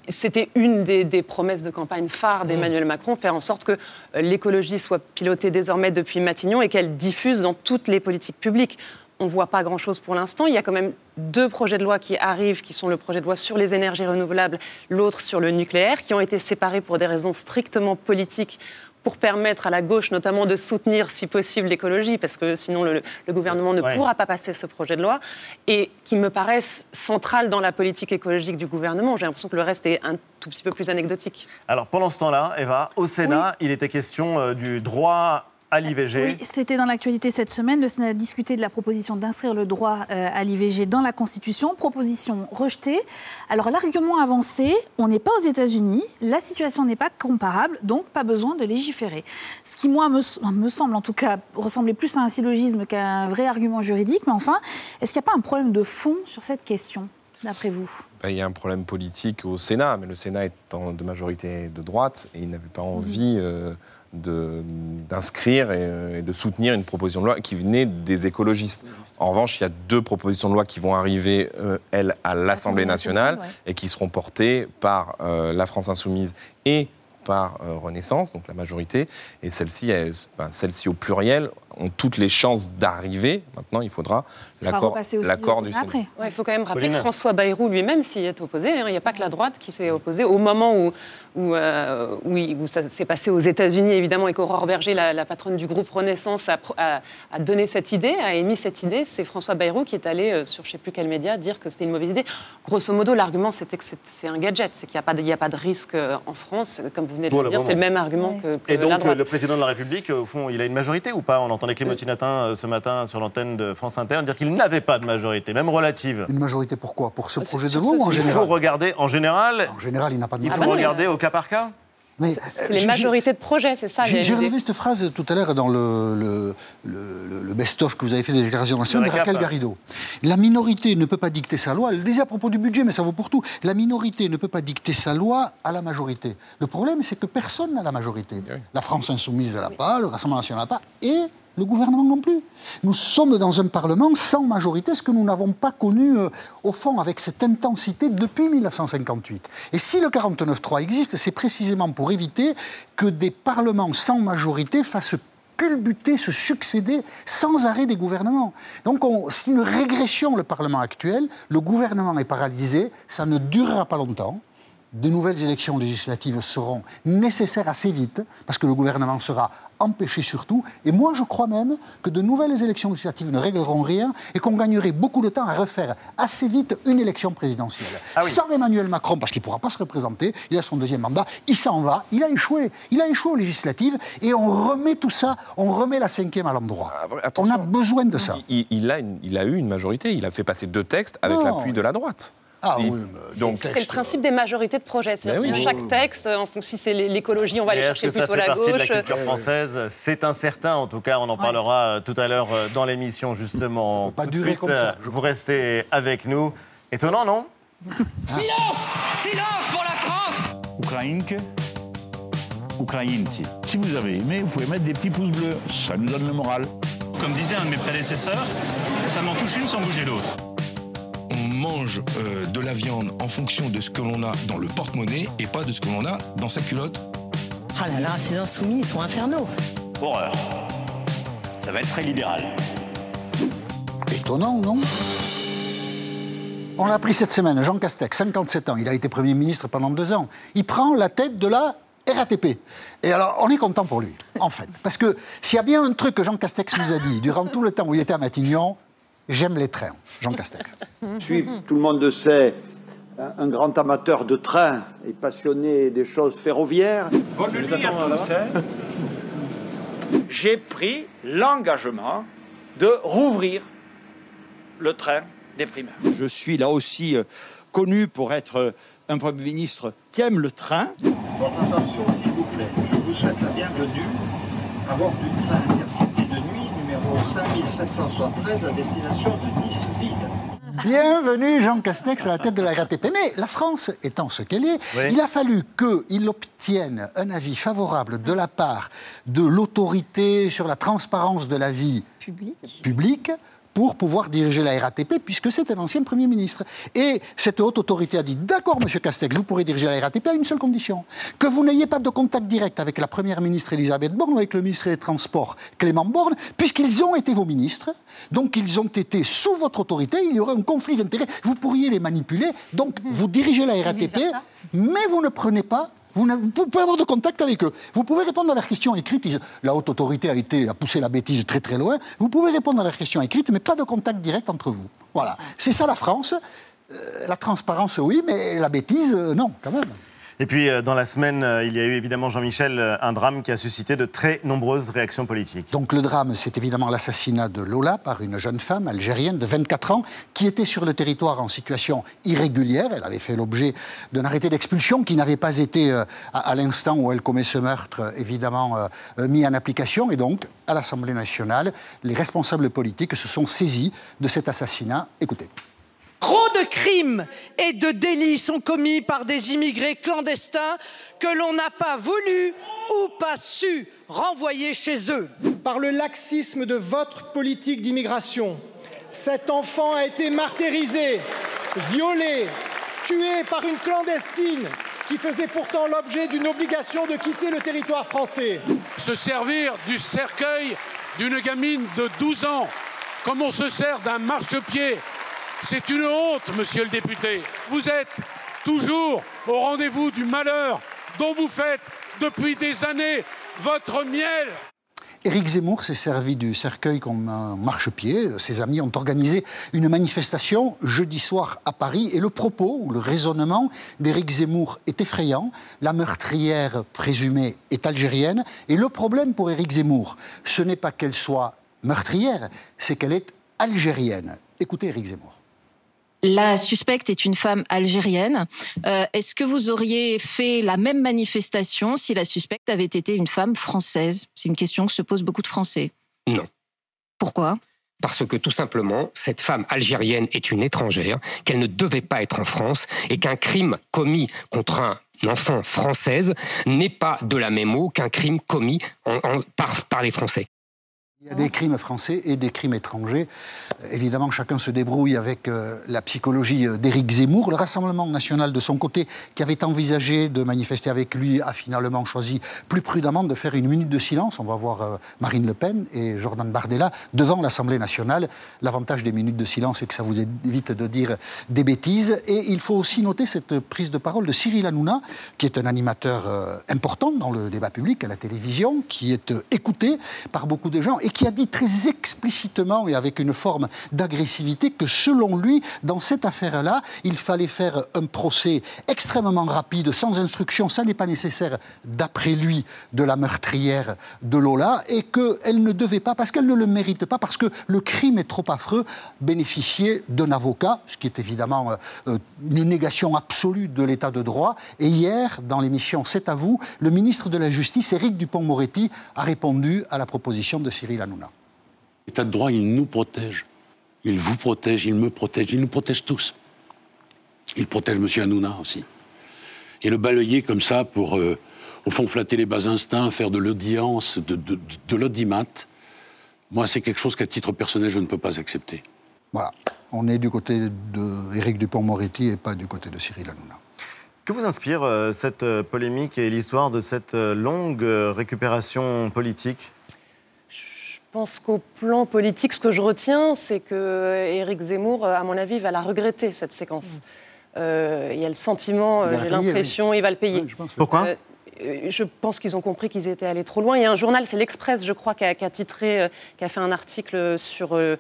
c'était une des, des promesses de campagne phare d'Emmanuel Macron, faire en sorte que euh, l'écologie soit pilotée désormais depuis Matignon et qu'elle diffuse dans toutes les politiques publiques. On ne voit pas grand-chose pour l'instant. Il y a quand même deux projets de loi qui arrivent, qui sont le projet de loi sur les énergies renouvelables, l'autre sur le nucléaire, qui ont été séparés pour des raisons strictement politiques pour permettre à la gauche notamment de soutenir si possible l'écologie, parce que sinon le, le gouvernement ne Ouais. pourra pas passer ce projet de loi, et qui me paraissent centrales dans la politique écologique du gouvernement. J'ai l'impression que le reste est un tout petit peu plus anecdotique. Alors pendant ce temps-là, Eva, au Sénat, il était question euh, du droit à l'IVG. Oui, c'était dans l'actualité cette semaine. Le Sénat a discuté de la proposition d'inscrire le droit euh, à l'IVG dans la Constitution. Proposition rejetée. Alors l'argument avancé, on n'est pas aux États-Unis, la situation n'est pas comparable, donc pas besoin de légiférer. Ce qui, moi, me, me semble en tout cas ressembler plus à un syllogisme qu'à un vrai argument juridique. Mais enfin, est-ce qu'il n'y a pas un problème de fond sur cette question, d'après vous? Ben, il y a un problème politique au Sénat, mais le Sénat est en- de majorité de droite et il n'avait pas envie euh, d'inscrire et, euh, et de soutenir une proposition de loi qui venait des écologistes. En revanche, il y a deux propositions de loi qui vont arriver, euh, elles, à l'Assemblée nationale et qui seront portées par euh, la France Insoumise et par euh, Renaissance, donc la majorité, et celles-ci, elles- enfin, celles-ci au pluriel, ont toutes les chances d'arriver. Maintenant, il faudra l'accord l'accord du Sénat. Ouais, il faut quand même rappeler Pauline. que François Bayrou lui-même s'y est opposé. hein. Il n'y a pas que la droite qui s'est opposée. Au moment où, où, euh, où il- où ça s'est passé aux États-Unis, évidemment, et qu'Aurore Berger, la, la patronne du groupe Renaissance, a, pro- a- a donné cette idée, a émis cette idée, c'est François Bayrou qui est allé euh, sur je ne sais plus quel média dire que c'était une mauvaise idée. Grosso modo, l'argument, c'était que c'est- un gadget, c'est qu'il n'y a, pas de- il y a pas de risque euh, en France. Comme vous venez de le dire, c'est le même argument que, que Et donc, la droite. le président de la République, au fond, il a une majorité ou pas On entendait Clémentine Atin euh, ce matin sur l'antenne de France Inter dire qu'il n'avait pas de majorité, même relative. Une majorité pourquoi Pour ce Ah, projet de loi ou en général Il faut regarder en général. En général, il n'a pas de Il faut majorité. regarder au cas par cas. Mais, C'est euh, les majorités de projets, c'est ça J'ai relevé cette phrase tout à l'heure dans le, le- le- le best-of que vous avez fait des déclarations nationales de. Raquel Garrido. La minorité ne peut pas dicter sa loi. Elle le disait à propos du budget, mais ça vaut pour tout. La minorité ne peut pas dicter sa loi à la majorité. Le problème, c'est que personne n'a la majorité. La France insoumise ne l'a pas, le Rassemblement national ne l'a pas, et Le gouvernement non plus. Nous sommes dans un Parlement sans majorité, ce que nous n'avons pas connu, euh, au fond, avec cette intensité depuis 1958. Et si le 49-3 existe, c'est précisément pour éviter que des parlements sans majorité fassent culbuter, se succéder sans arrêt des gouvernements. Donc c'est une régression, le Parlement actuel. Le gouvernement est paralysé, ça ne durera pas longtemps de nouvelles élections législatives seront nécessaires assez vite, parce que le gouvernement sera empêché surtout. Et moi, je crois même que de nouvelles élections législatives ne régleront rien et qu'on gagnerait beaucoup de temps à refaire assez vite une élection présidentielle. Ah Sans Emmanuel Macron, parce qu'il ne pourra pas se représenter, il a son deuxième mandat, il s'en va, il a échoué. Il a échoué aux législatives et on remet tout ça, on remet la cinquième à l'endroit. Ah, on a besoin de ça. Il, a il, a eu une majorité, il a fait passer deux textes avec l'appui de la droite. Ah donc c'est le principe des majorités de projets. C'est oui. chaque texte, si c'est l'écologie, on va aller chercher plutôt la gauche. De la culture française, c'est incertain. En tout cas, on en parlera euh, tout à l'heure euh, dans l'émission justement. Pas durer comme ça. Euh, vous restez avec nous. Étonnant, non? Silence Silence pour la France Ukrainke, Ukrainci. Si vous avez aimé, vous pouvez mettre des petits pouces bleus. Ça nous donne le moral. Comme disait un de mes prédécesseurs, ça m'en touche une sans bouger l'autre mange euh, de la viande en fonction de ce que l'on a dans le porte-monnaie et pas de ce que l'on a dans sa culotte. Ah là là, ces insoumis, ils sont infernaux. Horreur. Ça va être très libéral. Étonnant, non? On l'a appris cette semaine, Jean Castex, 57 ans, il a été Premier ministre pendant deux ans. Il prend la tête de la RATP. Et alors, on est content pour lui, en fait. Parce que s'il y a bien un truc que Jean Castex nous a dit durant tout le temps où il était à Matignon, J'aime les trains. Jean Castex. Je suis, tout le monde le sait, un grand amateur de trains et passionné des choses ferroviaires. J'ai pris l'engagement de rouvrir le train des primaires. Je suis là aussi euh, connu pour être euh, un Premier ministre qui aime le train. Votre attention, s'il vous plaît. Je vous souhaite la bienvenue à bord du train nuit 5773 à destination de Nice vide. Bienvenue Jean Castex à la tête de la RATP. Mais la France étant ce qu'elle est, il a fallu qu'il obtienne un avis favorable de la part de l'autorité sur la transparence de la vie publique pour pouvoir diriger la RATP, puisque c'est un ancien Premier ministre. Et cette haute autorité a dit D'accord, Monsieur Castex, vous pourrez diriger la RATP à une seule condition. Que vous n'ayez pas de contact direct avec la Première ministre Elisabeth Borne ou avec le ministre des Transports Clément Borne, puisqu'ils ont été vos ministres, donc ils ont été sous votre autorité, il y aurait un conflit d'intérêts, vous pourriez les manipuler, donc vous dirigez la RATP, mais vous ne prenez pas vous, pouvez avoir de contact avec eux. Vous pouvez répondre à leurs questions écrites. La haute autorité a, été, a poussé la bêtise très très loin. Vous pouvez répondre à leurs questions écrites, mais pas de contact direct entre vous. Voilà. C'est ça la France. Euh, la transparence, oui, mais la bêtise, euh, non, quand même. Et puis, euh, dans la semaine, euh, il y a eu évidemment, Jean-Michel, euh, un drame qui a suscité de très nombreuses réactions politiques. Donc, le drame, c'est évidemment l'assassinat de Lola par une jeune femme algérienne de 24 ans qui était sur le territoire en situation irrégulière. Elle avait fait l'objet d'un arrêté d'expulsion qui n'avait pas été, à, l'instant où elle commet ce meurtre, évidemment, mis en application. Et donc, à l'Assemblée nationale, les responsables politiques se sont saisis de cet assassinat. Écoutez. Trop de crimes et de délits sont commis par des immigrés clandestins que l'on n'a pas voulu ou pas su renvoyer chez eux. Par le laxisme de votre politique d'immigration, cet enfant a été martyrisé, violé, tué par une clandestine qui faisait pourtant l'objet d'une obligation de quitter le territoire français. Se servir du cercueil d'une gamine de 12 ans, comme on se sert d'un marchepied c'est une honte, monsieur le député. Vous êtes toujours au rendez-vous du malheur dont vous faites depuis des années votre miel. Éric Zemmour s'est servi du cercueil comme un marchepied. Ses amis ont organisé une manifestation jeudi soir à Paris et le propos ou le raisonnement d'Éric Zemmour est effrayant. La meurtrière présumée est algérienne et le problème pour Éric Zemmour, ce n'est pas qu'elle soit meurtrière, c'est qu'elle est algérienne. Écoutez Éric Zemmour. La suspecte est une femme algérienne. Euh, est-ce que vous auriez fait la même manifestation si la suspecte avait été une femme française? C'est une question que se posent beaucoup de Français. Non. Pourquoi? Parce que tout simplement, cette femme algérienne est une étrangère, qu'elle ne devait pas être en France, et qu'un crime commis contre un enfant française n'est pas de la même eau qu'un crime commis par les Français. Il y a des crimes français et des crimes étrangers. Évidemment, chacun se débrouille avec euh, la psychologie euh, d'Éric Zemmour. Le Rassemblement national, de son côté, qui avait envisagé de manifester avec lui, a finalement choisi plus prudemment de faire une minute de silence. On va voir euh, Marine Le Pen et Jordan Bardella devant l'Assemblée nationale. L'avantage des minutes de silence, c'est que ça vous évite de dire des bêtises. Et il faut aussi noter cette prise de parole de Cyril Hanouna, qui est un animateur important dans le débat public à la télévision, qui est écouté par beaucoup de gens qui a dit très explicitement et avec une forme d'agressivité que selon lui, dans cette affaire-là, il fallait faire un procès extrêmement rapide, sans instruction, ça n'est pas nécessaire, d'après lui, de la meurtrière de Lola, et qu'elle ne devait pas, parce qu'elle ne le mérite pas, parce que le crime est trop affreux, bénéficier d'un avocat, ce qui est évidemment euh, une négation absolue de l'état de droit. Et hier, dans l'émission C'est à vous, le ministre de la Justice, Éric Dupont-Moretti, a répondu à la proposition de Cyril Hanouna. L'état de droit, il nous protège. Il vous protège, il me protège, il nous protège tous. Il protège M. Hanouna aussi. Et le balayer comme ça pour, euh, au fond, flatter les bas instincts, faire de l'audience, de, de, l'audimat, moi, c'est quelque chose qu'à titre personnel, je ne peux pas accepter. Voilà. On est du côté d'Éric Dupont-Moretti et pas du côté de Cyril Hanouna. Que vous inspire euh, cette euh, polémique et l'histoire de cette longue récupération politique? Pense qu'au plan politique, ce que je retiens, c'est que Éric Zemmour, à mon avis, va la regretter, cette séquence. Mm. Euh, il y a le sentiment, euh, j'ai l'impression, il va le payer. Pourquoi? Euh, je pense qu'ils ont compris qu'ils étaient allés trop loin. Il y a un journal, c'est l'Express, je crois, qui a, titré, qui a fait un article sur, euh,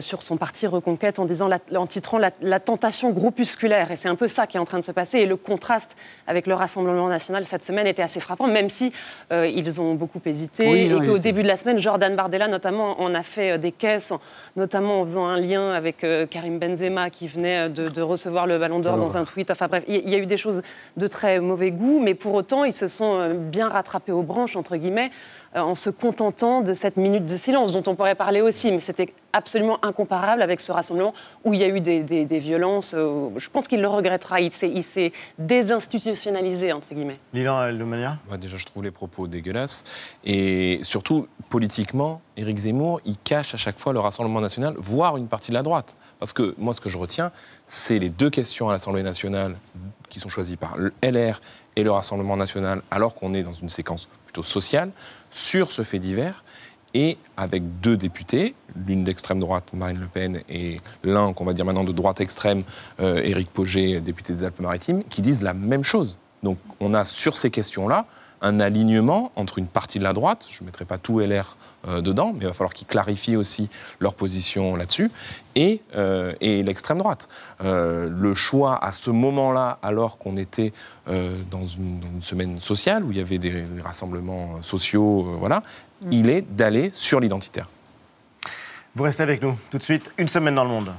sur son parti Reconquête en, disant, en titrant la, tentation groupusculaire. Et c'est un peu ça qui est en train de se passer. Et le contraste avec le Rassemblement national cette semaine était assez frappant, même si ils ont beaucoup hésité. et qu'au début de la semaine, Jordan Bardella, notamment, en a fait des caisses, notamment en faisant un lien avec Karim Benzema, qui venait de, recevoir le ballon d'or dans un tweet. Enfin bref, il y a eu des choses de très mauvais goût, mais pour autant, ils se sont euh, bien rattrapés aux branches, entre guillemets, euh, en se contentant de cette minute de silence, dont on pourrait parler aussi, mais c'était absolument incomparable avec ce rassemblement où il y a eu des, violences. Euh, je pense qu'il le regrettera. Il s'est désinstitutionnalisé, entre guillemets. Lilan de manière Déjà, je trouve les propos dégueulasses. Et surtout, politiquement, Éric Zemmour, il cache à chaque fois le Rassemblement national, voire une partie de la droite. Parce que moi, ce que je retiens, c'est les deux questions à l'Assemblée nationale qui sont choisies par le LR et le Rassemblement national, alors qu'on est dans une séquence plutôt sociale, sur ce fait divers, et avec deux députés, l'une d'extrême droite, Marine Le Pen, et l'un qu'on va dire maintenant de droite extrême, euh, Éric Pauget, député des Alpes-Maritimes, qui disent la même chose. Donc on a sur ces questions-là un alignement entre une partie de la droite, je ne mettrai pas tout LR euh, dedans, mais il va falloir qu'ils clarifient aussi leur position là-dessus, et, euh, et l'extrême droite. Euh, le choix à ce moment-là, alors qu'on était dans une, semaine sociale, où il y avait des rassemblements sociaux, voilà, mm. il est d'aller sur l'identitaire. Vous restez avec nous tout de suite, une semaine dans le monde.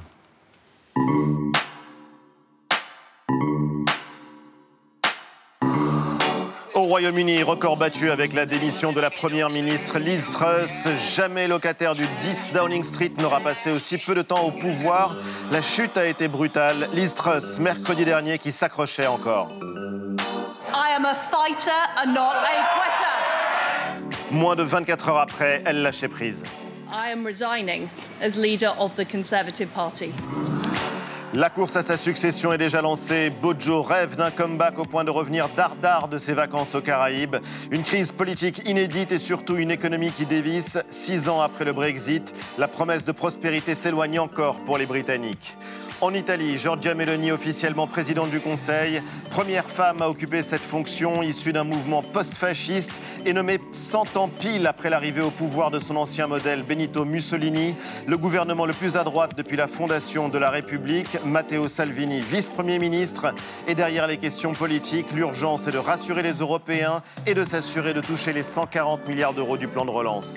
Royaume-Uni, record battu avec la démission de la première ministre Liz Truss. Jamais locataire du 10 Downing Street n'aura passé aussi peu de temps au pouvoir. La chute a été brutale. Liz Truss, mercredi dernier, qui s'accrochait encore. Moins de 24 heures après, elle lâchait prise. I am resigning as leader of the Conservative Party. La course à sa succession est déjà lancée. Bojo rêve d'un comeback au point de revenir dardard de ses vacances aux Caraïbes. Une crise politique inédite et surtout une économie qui dévisse. Six ans après le Brexit, la promesse de prospérité s'éloigne encore pour les Britanniques. En Italie, Giorgia Meloni, officiellement présidente du Conseil, première femme à occuper cette fonction issue d'un mouvement post-fasciste et nommée 100 ans pile après l'arrivée au pouvoir de son ancien modèle Benito Mussolini, le gouvernement le plus à droite depuis la fondation de la République, Matteo Salvini, vice-premier ministre. Et derrière les questions politiques, l'urgence est de rassurer les Européens et de s'assurer de toucher les 140 milliards d'euros du plan de relance.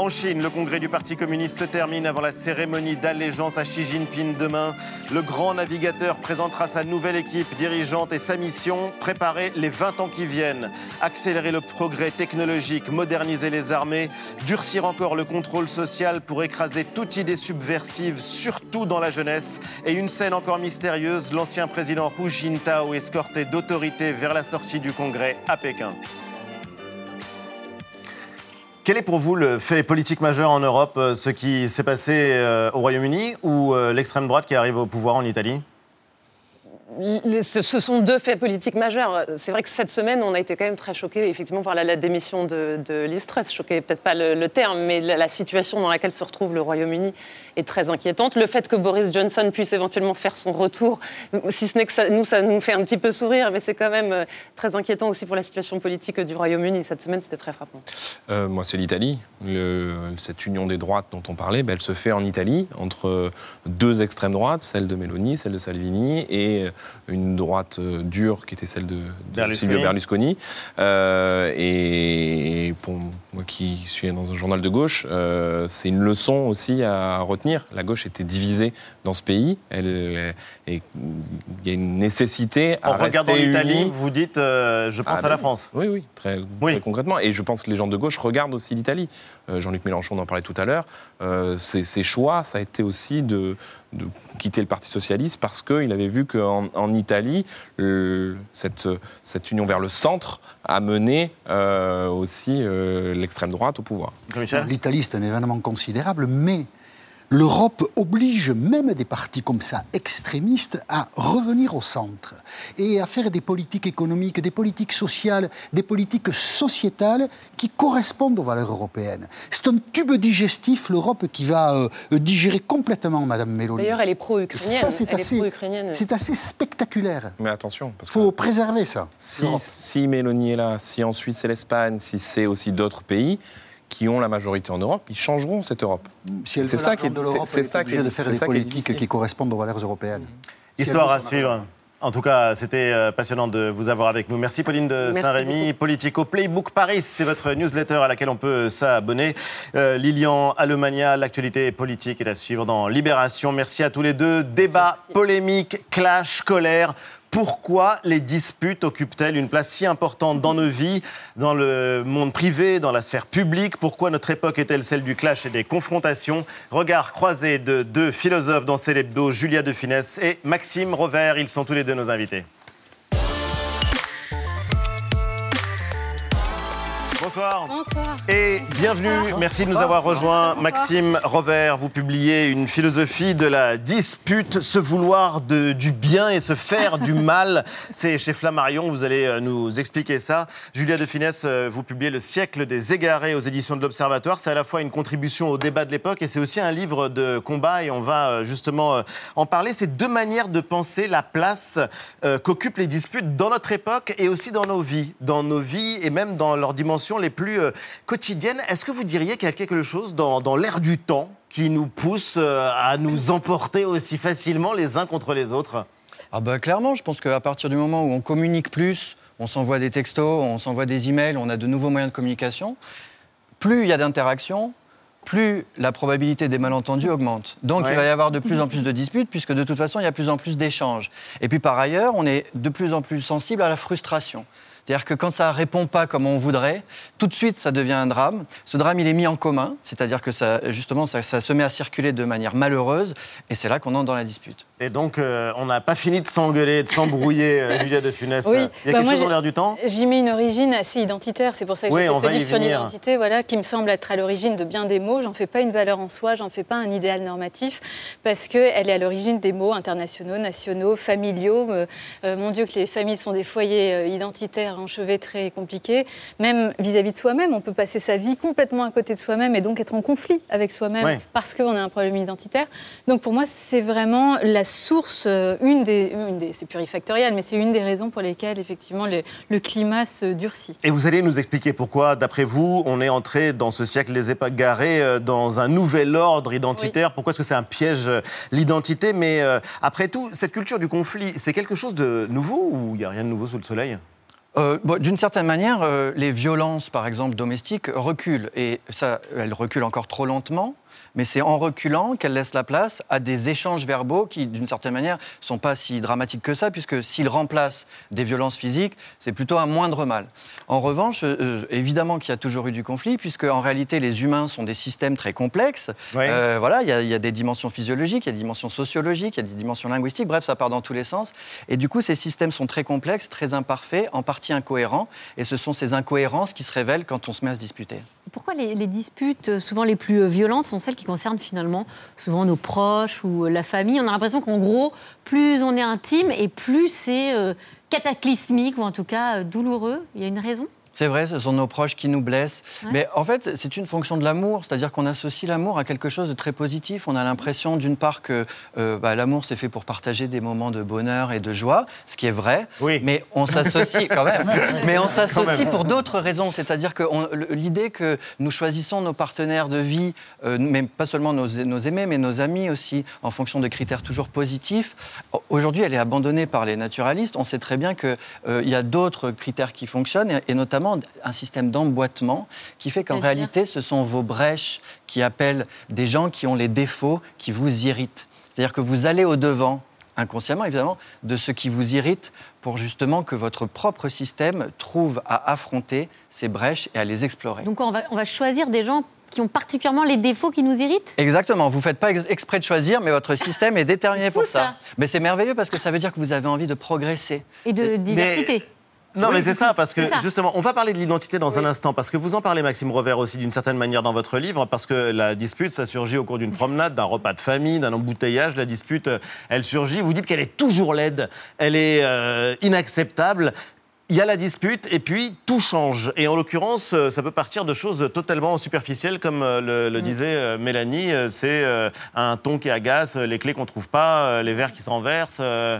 En Chine, le congrès du Parti communiste se termine avant la cérémonie d'allégeance à Xi Jinping demain. Le grand navigateur présentera sa nouvelle équipe dirigeante et sa mission, préparer les 20 ans qui viennent, accélérer le progrès technologique, moderniser les armées, durcir encore le contrôle social pour écraser toute idée subversive, surtout dans la jeunesse. Et une scène encore mystérieuse, l'ancien président Hu Jintao escorté d'autorité vers la sortie du congrès à Pékin. Quel est pour vous le fait politique majeur en Europe, euh, ce qui s'est passé euh, au Royaume-Uni ou euh, l'extrême droite qui arrive au pouvoir en Italie? Ce sont deux faits politiques majeurs. C'est vrai que cette semaine, on a été quand même très choqués, effectivement, par la, la démission de, de Liz Truss. Choqué, peut-être pas le, terme, mais la, situation dans laquelle se retrouve le Royaume-Uni est très inquiétante. Le fait que Boris Johnson puisse éventuellement faire son retour, si ce n'est que nous, ça nous fait un petit peu sourire, mais c'est quand même euh, très inquiétant aussi pour la situation politique du Royaume-Uni. Cette semaine, c'était très frappant. Euh, moi, c'est l'Italie. Cette union des droites dont on parlait, ben, elle se fait en Italie, entre deux extrêmes droites, celle de Meloni, celle de Salvini, et une droite euh, dure qui était celle de. Silvio Berlusconi. Euh, et pour moi qui suis dans un journal de gauche, euh, c'est une leçon aussi à retenir. La gauche était divisée dans ce pays. Elle, et il y a une nécessité à En regardant l'Italie, vous dites euh, je pense Ah, à la oui. France. Oui, oui, très, très concrètement. Et je pense que les gens de gauche regardent aussi l'Italie. Jean-Luc Mélenchon en parlait tout à l'heure. Ses choix, ça a été aussi de, de quitter le Parti socialiste parce qu'il avait vu qu'en en Italie, le- cette, cette union vers le centre a mené euh, aussi euh, l'extrême droite au pouvoir. L'Italie, c'est un événement considérable, mais l'Europe oblige même des partis comme ça, extrémistes, à revenir au centre et à faire des politiques économiques, des politiques sociales, des politiques sociétales qui correspondent aux valeurs européennes. C'est un tube digestif, l'Europe, qui va euh, digérer complètement Madame Mélanie. D'ailleurs, elle est pro-ukrainienne. Ça, c'est Elle est assez, pro-ukrainienne. c'est assez spectaculaire. Mais attention, parce Il faut préserver ça. Si, si Mélanie est là, si ensuite c'est l'Espagne, si c'est aussi d'autres pays qui ont la majorité en Europe, ils changeront cette Europe. Si c'est ça qui est, de l'Europe, c'est- ça qui est, de faire des politiques qui correspondent aux valeurs européennes. Histoire à suivre. En tout cas, c'était euh, passionnant de vous avoir avec nous. Merci Pauline de Saint-Rémy. Politico Playbook Paris, c'est votre newsletter à laquelle on peut s'abonner. Euh, Lilian Allemania, l'actualité politique est à suivre dans Libération. Merci à tous les deux. Débat, polémique, clash, colère. Pourquoi les disputes occupent-elles une place si importante dans nos vies, dans le monde privé, dans la sphère publique? Pourquoi notre époque est-elle celle du clash et des confrontations? Regard croisé de deux philosophes dans Célébdo, Julia de Finesse et Maxime Rovert. Ils sont tous les deux nos invités. Bonsoir. Bonsoir. Et bienvenue, merci de nous avoir rejoints. Maxime Rovert, vous publiez une philosophie de la dispute, se vouloir de- du bien et se faire du mal. C'est chez Flammarion, vous allez euh, nous expliquer ça. Julia de Finesse, euh, vous publiez Le siècle des égarés aux éditions de l'Observatoire. C'est à la fois une contribution au débat de l'époque et c'est aussi un livre de combat et on va euh, justement en parler. C'est deux manières de penser la place qu'occupent les disputes dans notre époque et aussi dans nos vies, dans nos vies et même dans leurs dimensions les plus euh, quotidiennes. Est-ce que vous diriez qu'il y a quelque chose dans, dans l'air du temps qui nous pousse euh, à nous emporter aussi facilement les uns contre les autres? Ah bah clairement, je pense qu'à partir du moment où on communique plus, on s'envoie des textos, on s'envoie des emails, on a de nouveaux moyens de communication, plus il y a d'interactions, plus la probabilité des malentendus augmente. Donc Ouais. il va y avoir de plus en plus de disputes, puisque de toute façon, il y a de plus en plus d'échanges. Et puis par ailleurs, on est de plus en plus sensible à la frustration. C'est-à-dire que quand ça répond pas comme on voudrait, tout de suite ça devient un drame. Ce drame, il est mis en commun, c'est-à-dire que ça, justement, ça, ça se met à circuler de manière malheureuse, et c'est là qu'on entre dans la dispute. Et donc, euh, on n'a pas fini de s'engueuler, de s'embrouiller, euh, Julia de Funès. Oui. Il y a Bah, quelque moi, chose dans l'air du temps J'y mets une origine assez identitaire. C'est pour ça que Oui, j'ai fait ce livre sur l'identité, voilà, qui me semble être à l'origine de bien des mots. J'en fais pas une valeur en soi, j'en fais pas un idéal normatif, parce qu'elle est à l'origine des mots internationaux, nationaux, familiaux. Euh, euh, mon Dieu, que les familles sont des foyers euh, identitaires, enchevêtrés et compliqués. Même vis-à-vis de soi-même, on peut passer sa vie complètement à côté de soi-même et donc être en conflit avec soi-même Ouais. parce qu'on a un problème identitaire. Donc pour moi, c'est vraiment la source, euh, une des, une des c'est plurifactorial, mais c'est une des raisons pour lesquelles effectivement le, le climat se durcit. Et vous allez nous expliquer pourquoi, d'après vous, on est entré dans ce siècle des égarés, euh, dans un nouvel ordre identitaire. Pourquoi est-ce que c'est un piège, euh, l'identité? Mais euh, après tout, cette culture du conflit, c'est quelque chose de nouveau ou il n'y a rien de nouveau sous le soleil? Euh, D'une certaine manière, euh, les violences, par exemple, domestiques, reculent. Et ça, elles reculent encore trop lentement. Mais c'est en reculant qu'elles laissent la place à des échanges verbaux qui, d'une certaine manière, ne sont pas si dramatiques que ça, puisque s'ils remplacent des violences physiques, c'est plutôt un moindre mal. En revanche, euh, évidemment qu'il y a toujours eu du conflit, puisque en réalité, les humains sont des systèmes très complexes. Euh, voilà, il y, a- il y a des dimensions physiologiques, il y a des dimensions sociologiques, il y a des dimensions linguistiques, bref, ça part dans tous les sens. Et du coup, ces systèmes sont très complexes, très imparfaits, en partie incohérents, et ce sont ces incohérences qui se révèlent quand on se met à se disputer. Pourquoi les, disputes, euh, souvent les plus euh, violentes, sont celles qui concernent finalement souvent nos proches ou euh, la famille? On a l'impression qu'en gros, plus on est intime et plus c'est cataclysmique ou en tout cas douloureux. Il y a une raison? C'est vrai, ce sont nos proches qui nous blessent. Ouais. Mais en fait, c'est une fonction de l'amour, c'est-à-dire qu'on associe l'amour à quelque chose de très positif. On a l'impression, d'une part, que euh, bah, l'amour, c'est fait pour partager des moments de bonheur et de joie, ce qui est vrai. Mais on s'associe quand même. Mais on s'associe pour d'autres raisons. C'est-à-dire que l'idée que nous choisissons nos partenaires de vie, euh, mais pas seulement nos, nos aimés, mais nos amis aussi, en fonction de critères toujours positifs, aujourd'hui, elle est abandonnée par les naturalistes. On sait très bien qu'il y a d'autres critères qui fonctionnent, et, et notamment un système d'emboîtement qui fait qu'en réalité, ce sont vos brèches qui appellent des gens qui ont les défauts qui vous irritent. C'est-à-dire que vous allez au-devant inconsciemment évidemment, de ce qui vous irrite pour justement que votre propre système trouve à affronter ces brèches et à les explorer. Donc on va, on va choisir des gens qui ont particulièrement les défauts qui nous irritent? Exactement, vous ne faites pas ex- exprès de choisir, mais votre système est déterminé pour ça. Mais c'est merveilleux parce que ça veut dire que vous avez envie de progresser. et de diversité. Non, Oui, mais c'est ça, parce que justement, on va parler de l'identité dans un instant, parce que vous en parlez, Maxime Rovert, aussi d'une certaine manière dans votre livre, parce que la dispute, ça surgit au cours d'une promenade, d'un repas de famille, d'un embouteillage. La dispute, euh, elle surgit. Vous dites qu'elle est toujours laide, elle est euh, inacceptable. Il y a la dispute et puis tout change. Et en l'occurrence, euh, ça peut partir de choses totalement superficielles, comme le, le disait Mélanie. C'est un ton qui agace, les clés qu'on trouve pas, les verres qui se renversent. euh.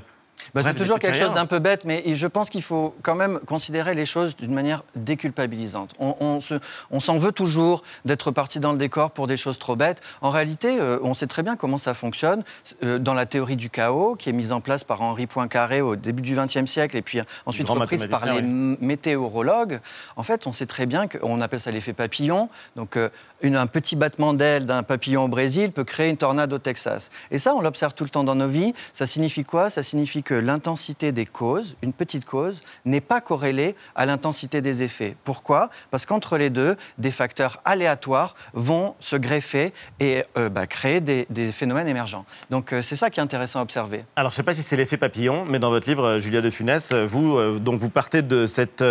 Bah, c'est toujours quelque chose d'un peu bête, mais je pense qu'il faut quand même considérer les choses d'une manière déculpabilisante. On, on se- on s'en veut toujours d'être parti dans le décor pour des choses trop bêtes. En réalité, euh, on sait très bien comment ça fonctionne euh, dans la théorie du chaos, qui est mise en place par Henri Poincaré au début du XXe siècle, et puis ensuite reprise par les météorologues. En fait, on sait très bien qu'on appelle ça l'effet papillon. Donc, euh, une- un petit battement d'aile d'un papillon au Brésil peut créer une tornade au Texas. Et ça, on l'observe tout le temps dans nos vies. Ça signifie quoi? Ça signifie que l'intensité des causes, une petite cause, n'est pas corrélée à l'intensité des effets. Pourquoi? Parce qu'entre les deux, des facteurs aléatoires vont se greffer et euh, bah, créer des, des phénomènes émergents. Donc, euh, c'est ça qui est intéressant à observer. Alors, je ne sais pas si c'est l'effet papillon, mais dans votre livre, euh, Julia de Funès, vous, euh, donc, vous partez de cette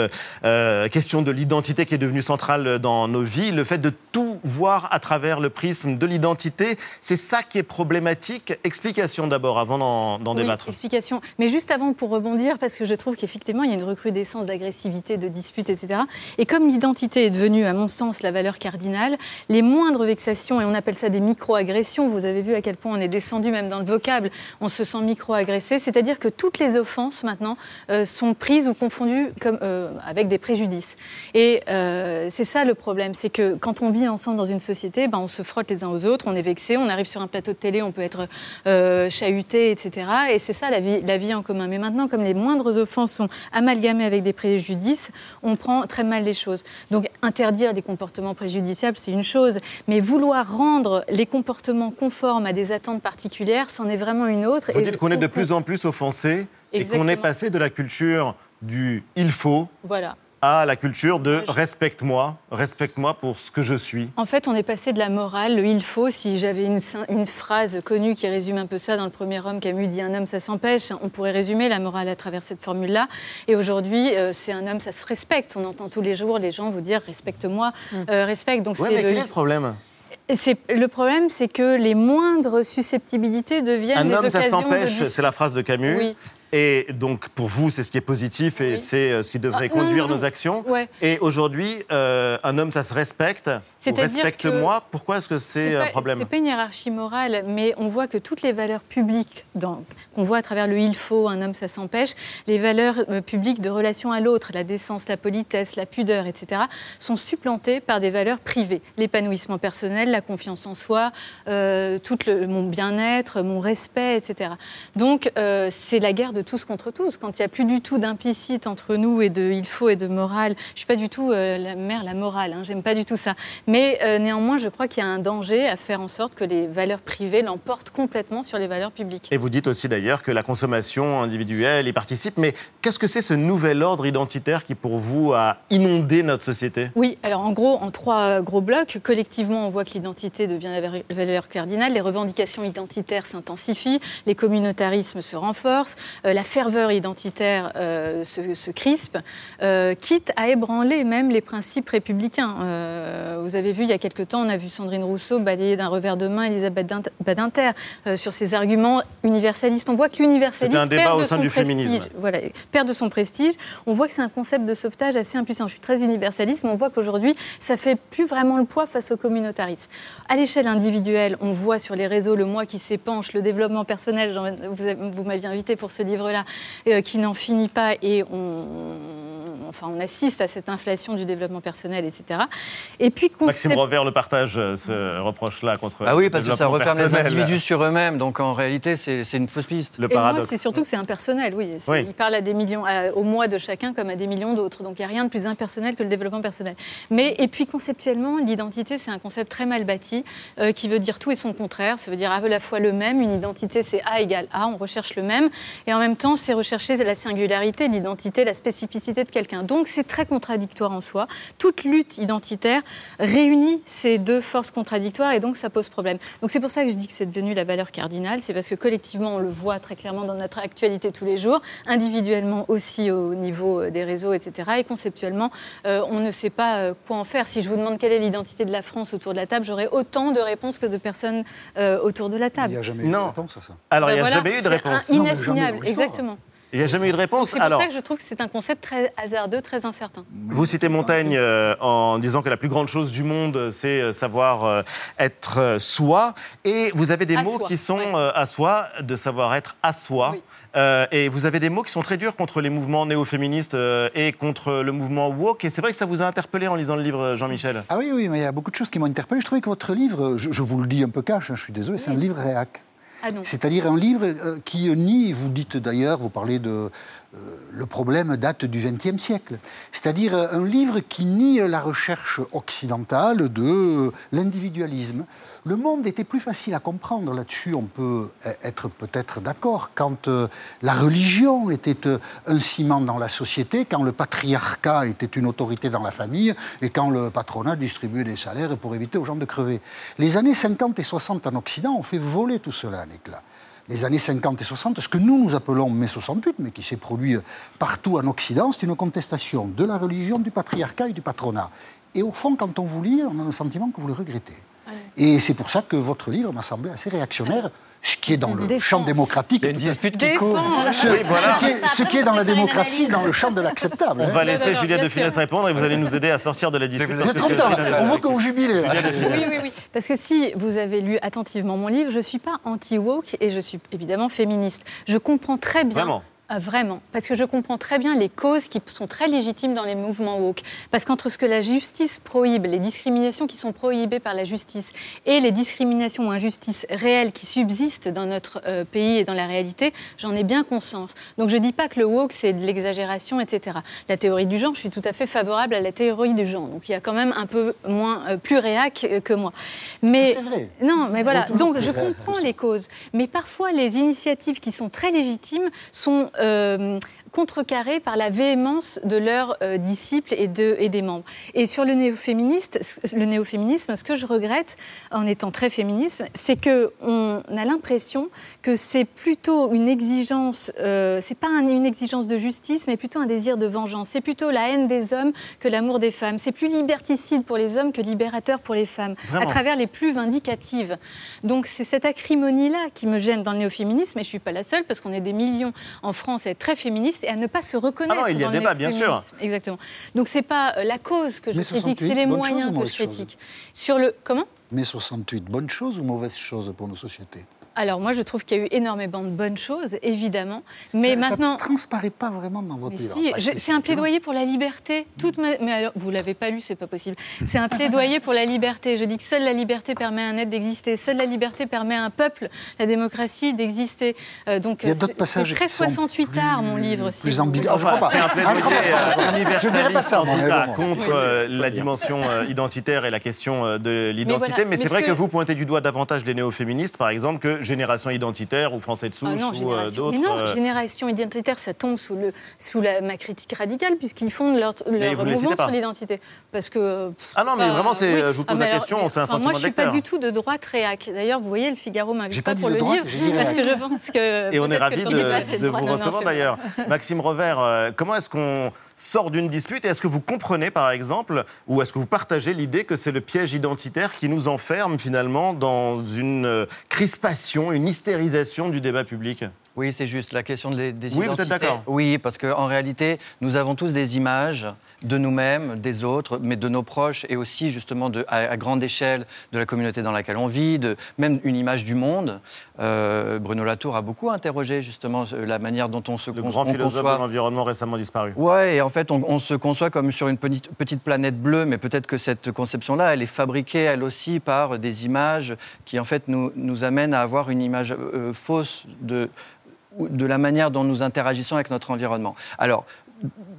question de l'identité qui est devenue centrale dans nos vies, le fait de tout voir à travers le prisme de l'identité. C'est ça qui est problématique. Explication d'abord, avant d'en d'en Oui, débattre. explication. Mais juste avant, pour rebondir, parce que je trouve qu'effectivement, il y a une recrudescence d'agressivité, de disputes, etc. Et comme l'identité est devenue, à mon sens, la valeur cardinale, les moindres vexations, et on appelle ça des micro-agressions, vous avez vu à quel point on est descendu même dans le vocable, on se sent micro-agressé, c'est-à-dire que toutes les offenses, maintenant, euh, sont prises ou confondues euh, avec des préjudices. Et euh, c'est ça le problème, c'est que quand on vit ensemble dans une société, ben, on se frotte les uns aux autres, on est vexé, on arrive sur un plateau de télé, on peut être chahuté, etc. Et c'est ça la vie, vie en commun. Mais maintenant, comme les moindres offenses sont amalgamées avec des préjudices, on prend très mal les choses. Donc interdire des comportements préjudiciables, c'est une chose, mais vouloir rendre les comportements conformes à des attentes particulières, c'en est vraiment une autre. Vous Et dites qu'on est de plus en plus offensé et qu'on est passé de la culture du il faut Voilà. À la culture de respecte-moi, respecte-moi pour ce que je suis. En fait, on est passé de la morale, le il faut. Si j'avais une, une phrase connue qui résume un peu ça dans le premier homme, Camus dit un homme, ça s'empêche, on pourrait résumer la morale à travers cette formule-là. Et aujourd'hui, euh, c'est un homme, ça se respecte. On entend tous les jours les gens vous dire respecte-moi, euh, respecte. Donc Ouais, c'est mais le, quel est le problème? Le problème, c'est que les moindres susceptibilités deviennent Un des homme, ça occasions s'empêche, c'est la phrase de Camus. Oui. Et donc, pour vous, c'est ce qui est positif et c'est euh, ce qui devrait Ah, non, conduire non. nos actions. Ouais. Et aujourd'hui, euh, un homme, ça se respecte. Respecte-moi. Pourquoi est-ce que c'est un problème C'est pas une hiérarchie morale, mais on voit que toutes les valeurs publiques qu'on voit à travers le il faut, un homme, ça s'empêche, les valeurs euh, publiques de relation à l'autre, la décence, la politesse, la pudeur, etc., sont supplantées par des valeurs privées. L'épanouissement personnel, la confiance en soi, euh, tout le, mon bien-être, mon respect, etc. Donc euh, c'est la guerre de tous contre tous. Quand il n'y a plus du tout d'implicite entre nous et de il faut et de morale, je ne suis pas du tout euh, la mère, la morale, hein, j'aime pas du tout ça. Mais euh, néanmoins, je crois qu'il y a un danger à faire en sorte que les valeurs privées l'emportent complètement sur les valeurs publiques. Et vous dites aussi d'ailleurs que la consommation individuelle y participe. Mais qu'est-ce que c'est ce nouvel ordre identitaire qui, pour vous, a inondé notre société? Oui, alors en gros, en trois gros blocs, collectivement, on voit que l'identité devient la valeur cardinale, les revendications identitaires s'intensifient, les communautarismes se renforcent, euh, euh, la ferveur identitaire euh, se, se crispe, euh, quitte à ébranler même les principes républicains. Euh, vous avez vu, il y a quelque temps, on a vu Sandrine Rousseau balayer d'un revers de main Elisabeth Dint- Badinter euh, sur ses arguments universalistes. On voit que l'universalisme perd de son du prestige. féminisme. Voilà, perd de son prestige. On voit que c'est un concept de sauvetage assez impuissant. Je suis très universaliste, mais on voit qu'aujourd'hui, ça fait plus vraiment le poids face au communautarisme. À l'échelle individuelle, on voit sur les réseaux le moi qui s'épanche, le développement personnel. Vous, m'aviez invité pour ce livre-là, euh, qui n'en finit pas, et on, enfin, on assiste à cette inflation du développement personnel, etc. Et puis, Maxime Rovert le partage, euh, ce reproche-là contre. Ah oui, parce le que ça referme les individus sur eux-mêmes, donc en réalité, c'est une fausse piste. Le Et moi, c'est surtout que c'est impersonnel, oui. Il parle à des millions, à- au moi de chacun comme à des millions d'autres. Donc il n'y a rien de plus impersonnel que le développement personnel. Mais, et puis conceptuellement, l'identité, c'est un concept très mal bâti euh, qui veut dire tout et son contraire. Ça veut dire à la fois le même. Une identité, c'est A égale A, on recherche le même. Et en même temps, c'est rechercher la singularité, l'identité, la spécificité de quelqu'un. Donc c'est très contradictoire en soi. Toute lutte identitaire réunit ces deux forces contradictoires et donc ça pose problème. Donc c'est pour ça que je dis que c'est devenu la valeur cardinale. C'est parce que collectivement, on le voit très clairement dans notre actualité tous les jours, individuellement aussi au niveau euh, des réseaux, etc. Et conceptuellement, euh, on ne sait pas euh, quoi en faire. Si je vous demande quelle est l'identité de la France autour de la table, j'aurai autant de réponses que de personnes euh, autour de la table. Il n'y a jamais eu de Non. réponse à ça. Alors, il n'y a Ben voilà, jamais eu de réponse. Inassignable, exactement. Il n'y a jamais eu de réponse. C'est pour Alors, ça que je trouve que c'est un concept très hasardeux, très incertain. Vous citez Montaigne euh, en disant que la plus grande chose du monde, c'est euh, savoir euh, être euh, soi. Et vous avez des À mots soi, qui sont euh, à soi, de savoir être à soi. Euh, et vous avez des mots qui sont très durs contre les mouvements néo-féministes euh, et contre le mouvement woke. Et c'est vrai que ça vous a interpellé en lisant le livre, Jean-Michel. Ah oui, oui, mais il y a beaucoup de choses qui m'ont interpellé. Je trouvais que votre livre, je, je vous le dis un peu cash, hein, je suis désolé, c'est un livre réac. Ah. C'est-à-dire un livre euh, qui nie, vous dites d'ailleurs, vous parlez de le problème date du XXe siècle. C'est-à-dire euh, un livre qui nie la recherche occidentale de euh, l'individualisme. Le monde était plus facile à comprendre là-dessus, on peut être peut-être d'accord, quand euh, la religion était euh, un ciment dans la société, quand le patriarcat était une autorité dans la famille et quand le patronat distribuait des salaires pour éviter aux gens de crever. Les années 50 et 60 en Occident ont fait voler tout cela à l'éclat les années 50 et 60, ce que nous, nous appelons mai 68, mais qui s'est produit euh, partout en Occident, c'est une contestation de la religion, du patriarcat et du patronat. Et au fond, quand on vous lit, on a le sentiment que vous le regrettez. Et c'est pour ça que votre livre m'a semblé assez réactionnaire, ce qui est dans le Défense. champ démocratique. Il y a une dispute qui court. Ce, Oui, voilà. ce qui est, ce qui est dans la démocratie, dans le champ de l'acceptable. On va laisser Juliette de Funès répondre et vous allez nous aider à sortir de la discussion. Vous êtes trop tard, on voit que vous jubilez. là. Oui, oui, oui. Parce que si vous avez lu attentivement mon livre, je ne suis pas anti-woke et je suis évidemment féministe. Je comprends très bien. Vraiment vraiment, parce que je comprends très bien les causes qui sont très légitimes dans les mouvements woke. Parce qu'entre ce que la justice prohibe, les discriminations qui sont prohibées par la justice, et les discriminations ou injustices réelles qui subsistent dans notre euh, pays et dans la réalité, j'en ai bien conscience. Donc je ne dis pas que le woke, c'est de l'exagération, etc. La théorie du genre, je suis tout à fait favorable à la théorie du genre. Donc il y a quand même un peu moins, euh, plus réac euh, que moi. Mais c'est vrai. non, mais voilà. Donc je comprends les causes, mais parfois les initiatives qui sont très légitimes sont euh, contrecarrées par la véhémence de leurs euh, disciples et, de, et des membres. Et sur le néo-féministe, le néo-féminisme, ce que je regrette en étant très féministe, c'est que on a l'impression que c'est plutôt une exigence, euh, c'est pas un- une exigence de justice, mais plutôt un désir de vengeance. C'est plutôt la haine des hommes que l'amour des femmes. C'est plus liberticide pour les hommes que libérateur pour les femmes, Vraiment. à travers les plus vindicatives. Donc c'est cette acrimonie-là qui me gêne dans le néo-féminisme, et je suis pas la seule, parce qu'on est des millions en France à être très féministes et à ne pas se reconnaître Ah non, il y a dans débat, bien sûr. Exactement. Donc c'est pas euh, la cause que je Mais critique, 68, c'est les moyens que je chose critique. Sur le comment? Mai 68, bonne chose ou mauvaise chose pour nos sociétés? Alors moi je trouve qu'il y a eu énormément de bonnes choses, évidemment, mais ça, maintenant. Ça transparaît pas vraiment dans votre Mais livre. si, c'est un plaidoyer pour la liberté. Toute ma- Mais alors, vous l'avez pas lu, c'est pas possible. C'est un plaidoyer pour la liberté. Je dis que seule la liberté permet à un être d'exister. Seule la liberté permet à un peuple, la démocratie, d'exister. Euh, donc, Il y a d'autres passages C'est très qui sont 68 art, mon livre. si plus vous ambigu. Ah, je crois pas. C'est un Ah, plaidoyer pas. euh, universaliste, Je dirais pas ça, cas, contre euh, la dimension euh, identitaire et la question de l'identité. voilà, Mais, mais c'est ce vrai que... que- vous pointez du doigt davantage les néo-féministes, par exemple, que génération identitaire ou Français de souche Ah non, ou euh, génération. d'autres. Mais non, euh, génération identitaire, ça tombe sous, le, sous la, ma critique radicale, puisqu'ils fondent leur, leur ne mouvement sur l'identité. Parce que. pff, Ah non, mais pas- vraiment, oui. je vous pose mais la question, c'est un sentiment Moi, je de suis pas du tout de droite réac. D'ailleurs, vous voyez, le Figaro m'invite pas pas pour le droite, livre, parce que je pense que. Et on est ravis de, vous recevoir d'ailleurs. Maxime Revers, euh, comment est-ce qu'on sort d'une dispute. Et est-ce que vous comprenez par exemple, ou est-ce que vous partagez l'idée que c'est le piège identitaire qui nous enferme finalement dans une euh, crispation, une hystérisation du débat public? Oui, c'est juste la question des, des Oui, vous êtes identités. d'accord. Oui, parce qu'en réalité, nous avons tous des images de nous-mêmes, des autres, mais de nos proches et aussi justement de, à, à grande échelle de la communauté dans laquelle on vit, de, même une image du monde. Euh, Bruno Latour a beaucoup interrogé justement la manière dont on se Le con- grand on philosophe conçoit. de l'environnement récemment disparu. Ouais, et en fait, on, on se conçoit comme sur une petite, petite planète bleue, mais peut-être que cette conception-là, elle est fabriquée, elle aussi, par des images qui, en fait, nous, nous amènent à avoir une image euh, fausse de, de la manière dont nous interagissons avec notre environnement. Alors,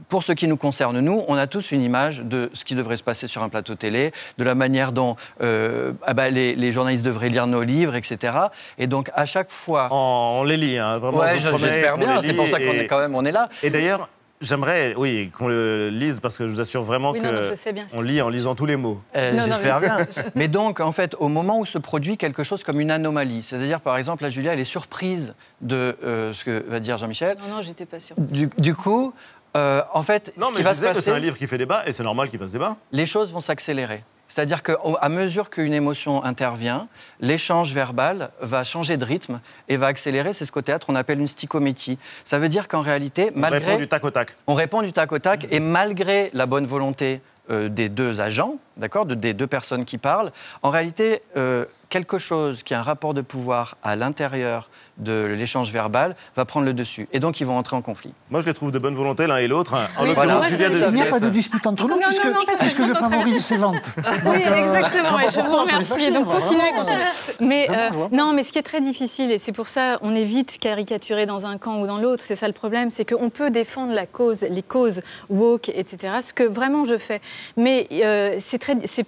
pour ce qui nous concerne, nous, on a tous une image de ce qui devrait se passer sur un plateau télé, de la manière dont euh, ah bah, les, les journalistes devraient lire nos livres, etc. Et donc, à chaque fois... On les lit, hein, vraiment. Ouais, j'espère qu'on bien, c'est pour ça qu'on est quand même on est là. Et d'ailleurs, j'aimerais, oui, qu'on le lise parce que je vous assure vraiment Oui, non, non, que je sais bien. on lit en lisant tous les mots. Euh, Non, non, J'espère bien. Mais donc, en fait, au moment où se produit quelque chose comme une anomalie, c'est-à-dire, par exemple, là, Julia, elle est surprise de euh, ce que va dire Jean-Michel. Non, non, j'étais pas sûre. Du, du coup, euh, en fait, Non, ce mais qui je va se que c'est un passer, livre qui fait débat et c'est normal qu'il fasse débat. les choses vont s'accélérer. C'est-à-dire qu'à mesure qu'une émotion intervient, l'échange verbal va changer de rythme et va accélérer. C'est ce qu'au théâtre on appelle une stichométie. Ça veut dire qu'en réalité, On malgré répond du tac au tac. on répond du tac au tac et malgré la bonne volonté euh, des deux agents, d'accord, de- des deux personnes qui parlent, en réalité, euh, quelque chose qui a un rapport de pouvoir à l'intérieur de l'échange verbal va prendre le dessus. Et donc, ils vont entrer en conflit. Moi, je les trouve de bonne volonté l'un et l'autre. En Oui, voilà. Julia de Il n'y a pas de dispute entre nous Non, non, puisque, non, parce que puisque je favorise ses ventes. Oui, Donc, euh, exactement, je et vous remercie. Donc continuez, continuez. Mais euh, non, mais ce qui est très difficile, et c'est pour ça on est vite caricaturé dans un camp ou dans l'autre, c'est ça le problème, c'est qu'on peut défendre la cause, les causes woke, etc. Ce que vraiment je fais. Mais euh, c'est très, c'est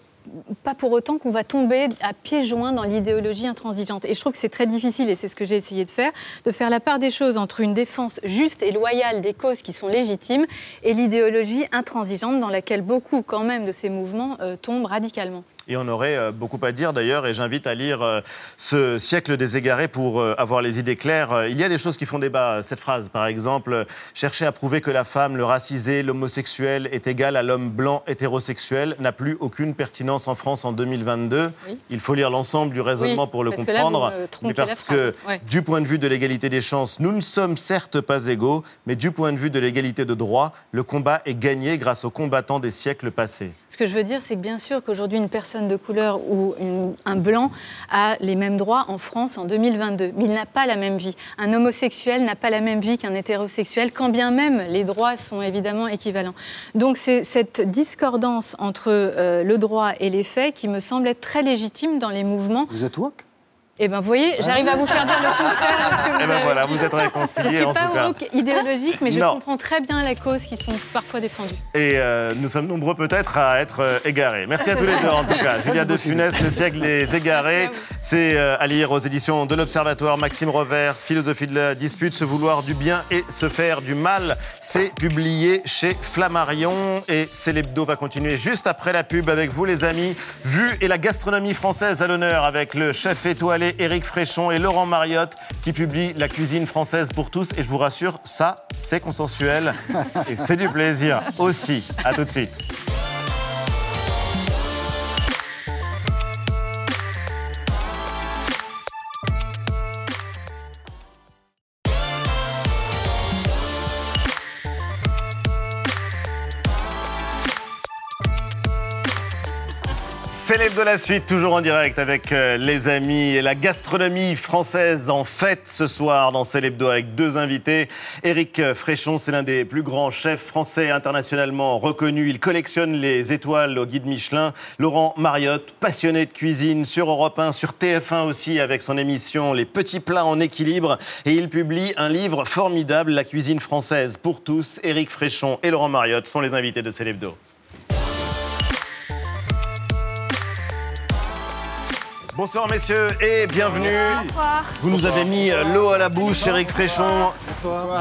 pas pour autant qu'on va tomber à pieds joints dans l'idéologie intransigeante. Et je trouve que c'est très difficile, et c'est ce que j'ai essayé de faire, de faire la part des choses entre une défense juste et loyale des causes qui sont légitimes et l'idéologie intransigeante dans laquelle beaucoup quand même de ces mouvements euh, tombent radicalement. Et on aurait euh, beaucoup à dire d'ailleurs, et j'invite à lire euh, ce siècle des égarés pour euh, avoir les idées claires. Il y a des choses qui font débat. Cette phrase, par exemple, chercher à prouver que la femme, le racisé, l'homosexuel est égal à l'homme blanc hétérosexuel n'a plus aucune pertinence en France en 2022. Oui. Il faut lire l'ensemble du raisonnement Oui, pour le parce que là, vous comprendre. mais parce que. Ouais. du point de vue de l'égalité des chances, nous ne sommes certes pas égaux, mais du point de vue de l'égalité de droit, le combat est gagné grâce aux combattants des siècles passés. Ce que je veux dire, c'est que bien sûr qu'aujourd'hui, une personne de couleur ou un blanc a les mêmes droits en France en 2022, mais il n'a pas la même vie. Un homosexuel n'a pas la même vie qu'un hétérosexuel, quand bien même les droits sont évidemment équivalents. Donc c'est cette discordance entre euh, le droit et les faits qui me semble être très légitime dans les mouvements. Vous êtes Et ben, vous voyez, j'arrive à vous faire dire le contraire. vous ben avez- voilà, vous êtes Je réconciliés suis en pas tout cas. woke idéologique, mais je Non. comprends très bien les causes qui sont parfois défendues. Et euh, nous sommes nombreux peut-être à être euh, égarés. Merci à tous les deux en tout cas. Julia de Funès, Le siècle des égarés. C'est euh, à lire aux éditions de l'Observatoire. Maxime Revers, Philosophie de la dispute, se vouloir du bien et se faire du mal. C'est publié chez Flammarion. Et Célébdo va continuer juste après la pub avec vous les amis. Vue et la gastronomie française à l'honneur avec le chef étoilé Éric Fréchon et Laurent Mariotte qui publie La cuisine française pour tous. Et je vous rassure, ça, c'est consensuel et c'est du plaisir aussi. À tout de suite. Célèbre la suite, toujours en direct avec euh, les amis et la gastronomie française en fête ce soir dans Célébdo avec deux invités. Éric Fréchon, c'est l'un des plus grands chefs français internationalement reconnus. Il collectionne les étoiles au guide Michelin. Laurent Mariotte, passionné de cuisine sur Europe 1, sur TF1 aussi avec son émission Les petits plats en équilibre. Et il publie un livre formidable, La cuisine française pour tous. Éric Fréchon et Laurent Mariotte sont les invités de Célébdo. Bonsoir messieurs et bienvenue. Vous nous avez mis euh, l'eau à la bouche, Eric Fréchon.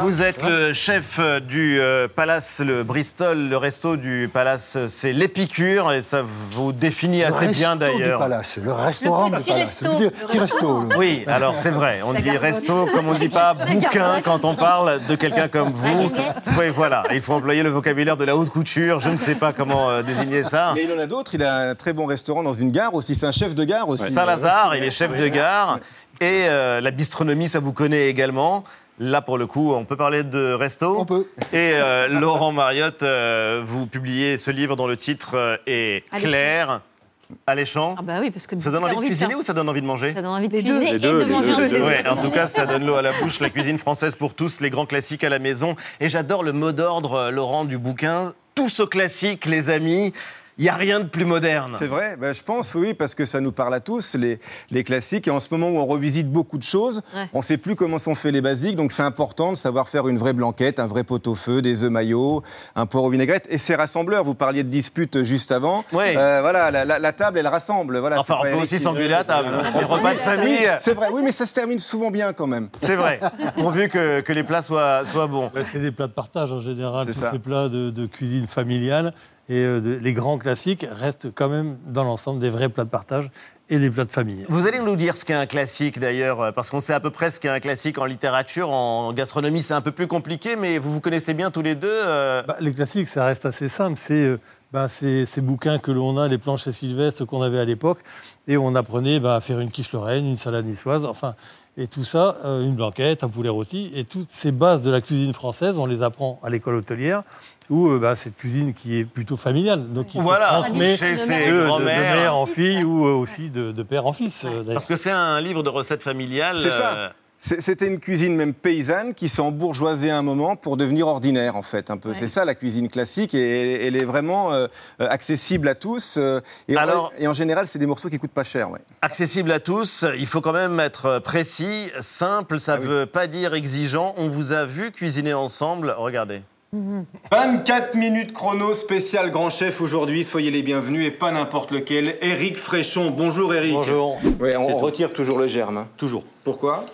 Vous êtes le chef euh, du euh, Palace, le Bristol, le resto du Palace, c'est l'Épicure et ça vous définit assez bien d'ailleurs. Le Palace, le restaurant Le du Palace. resto. Vous dites petit resto. Oui, alors c'est vrai, on dit resto comme on ne dit pas bouquin quand on parle de quelqu'un comme vous. Oui, voilà, il faut employer le vocabulaire de la haute couture, je ne sais pas comment euh, désigner ça. Mais il en a d'autres. Il a un très bon restaurant dans une gare aussi. C'est un chef de gare aussi. Saint-Lazare, il est chef de gare. Et euh, la bistronomie, ça vous connaît également. Là, pour le coup, on peut parler de resto On peut. Et euh, Laurent Mariotte, euh, vous publiez ce livre dont le titre est Alléchant. clair. Alléchant. Ah bah oui, parce que Ça donne envie de cuisiner ou ça donne envie de manger Ça donne envie de Les deux. cuisiner Les et deux, de les manger deux, deux. Ouais, en tout cas, ça donne l'eau à la bouche. La cuisine française pour tous, les grands classiques à la maison. Et j'adore le mot d'ordre, Laurent, du bouquin. Tous aux classiques, les amis. Il n'y a rien de plus moderne. C'est vrai, ben, je pense, oui, parce que ça nous parle à tous, les, les classiques. Et en ce moment où on revisite beaucoup de choses, Ouais. on ne sait plus comment sont faits les basiques. Donc c'est important de savoir faire une vraie blanquette, un vrai pot-au-feu, des œufs maillots, un poireau vinaigrette. Et c'est rassembleur. Vous parliez de dispute juste avant. Ouais. Euh, voilà, la, la- la table, elle rassemble. Voilà, Enfin, on peut aussi s'engueuler à table. On Les repas de Oui, famille. C'est vrai, oui, mais ça se termine souvent bien quand même. C'est vrai, pourvu que, que les plats soient, soient bons. C'est des plats de partage en général, C'est tous ça. ces plats de, de cuisine familiale. Et euh, les grands classiques restent quand même dans l'ensemble des vrais plats de partage et des plats de famille. Vous allez nous dire ce qu'est un classique d'ailleurs, euh, parce qu'on sait à peu près ce qu'est un classique en littérature, en gastronomie c'est un peu plus compliqué, mais vous vous connaissez bien tous les deux. euh, Bah, les classiques, ça reste assez simple. C'est euh, bah, ces, ces bouquins que l'on a, les planches et Sylvestre qu'on avait à l'époque, et on apprenait bah, à faire une quiche lorraine, une salade niçoise, enfin, et tout ça, euh, une blanquette, un poulet rôti, et toutes ces bases de la cuisine française, on les apprend à l'école hôtelière, où euh, bah, cette cuisine qui est plutôt familiale, donc qui Voilà, se transmet chez de, ses de- de grands-mères. mère en fille ou euh, aussi de, de père en fils. euh. Parce que c'est un livre de recettes familiales. C'est ça. C'était une cuisine même paysanne qui s'est embourgeoisée à un moment pour devenir ordinaire, en fait, un peu. C'est ça la cuisine classique et elle est vraiment euh, accessible à tous. euh, et, Alors- et en général, c'est des morceaux qui coûtent pas cher. Ouais. accessible à tous, il faut quand même être précis, simple, ça ne veut pas dire exigeant. On vous a vu cuisiner ensemble, regardez. 24 minutes chrono spécial grand chef aujourd'hui, soyez les bienvenus et pas n'importe lequel. Eric Fréchon, bonjour Eric. Bonjour. Ouais, on retire toujours le germe. hein. Toujours. Pourquoi?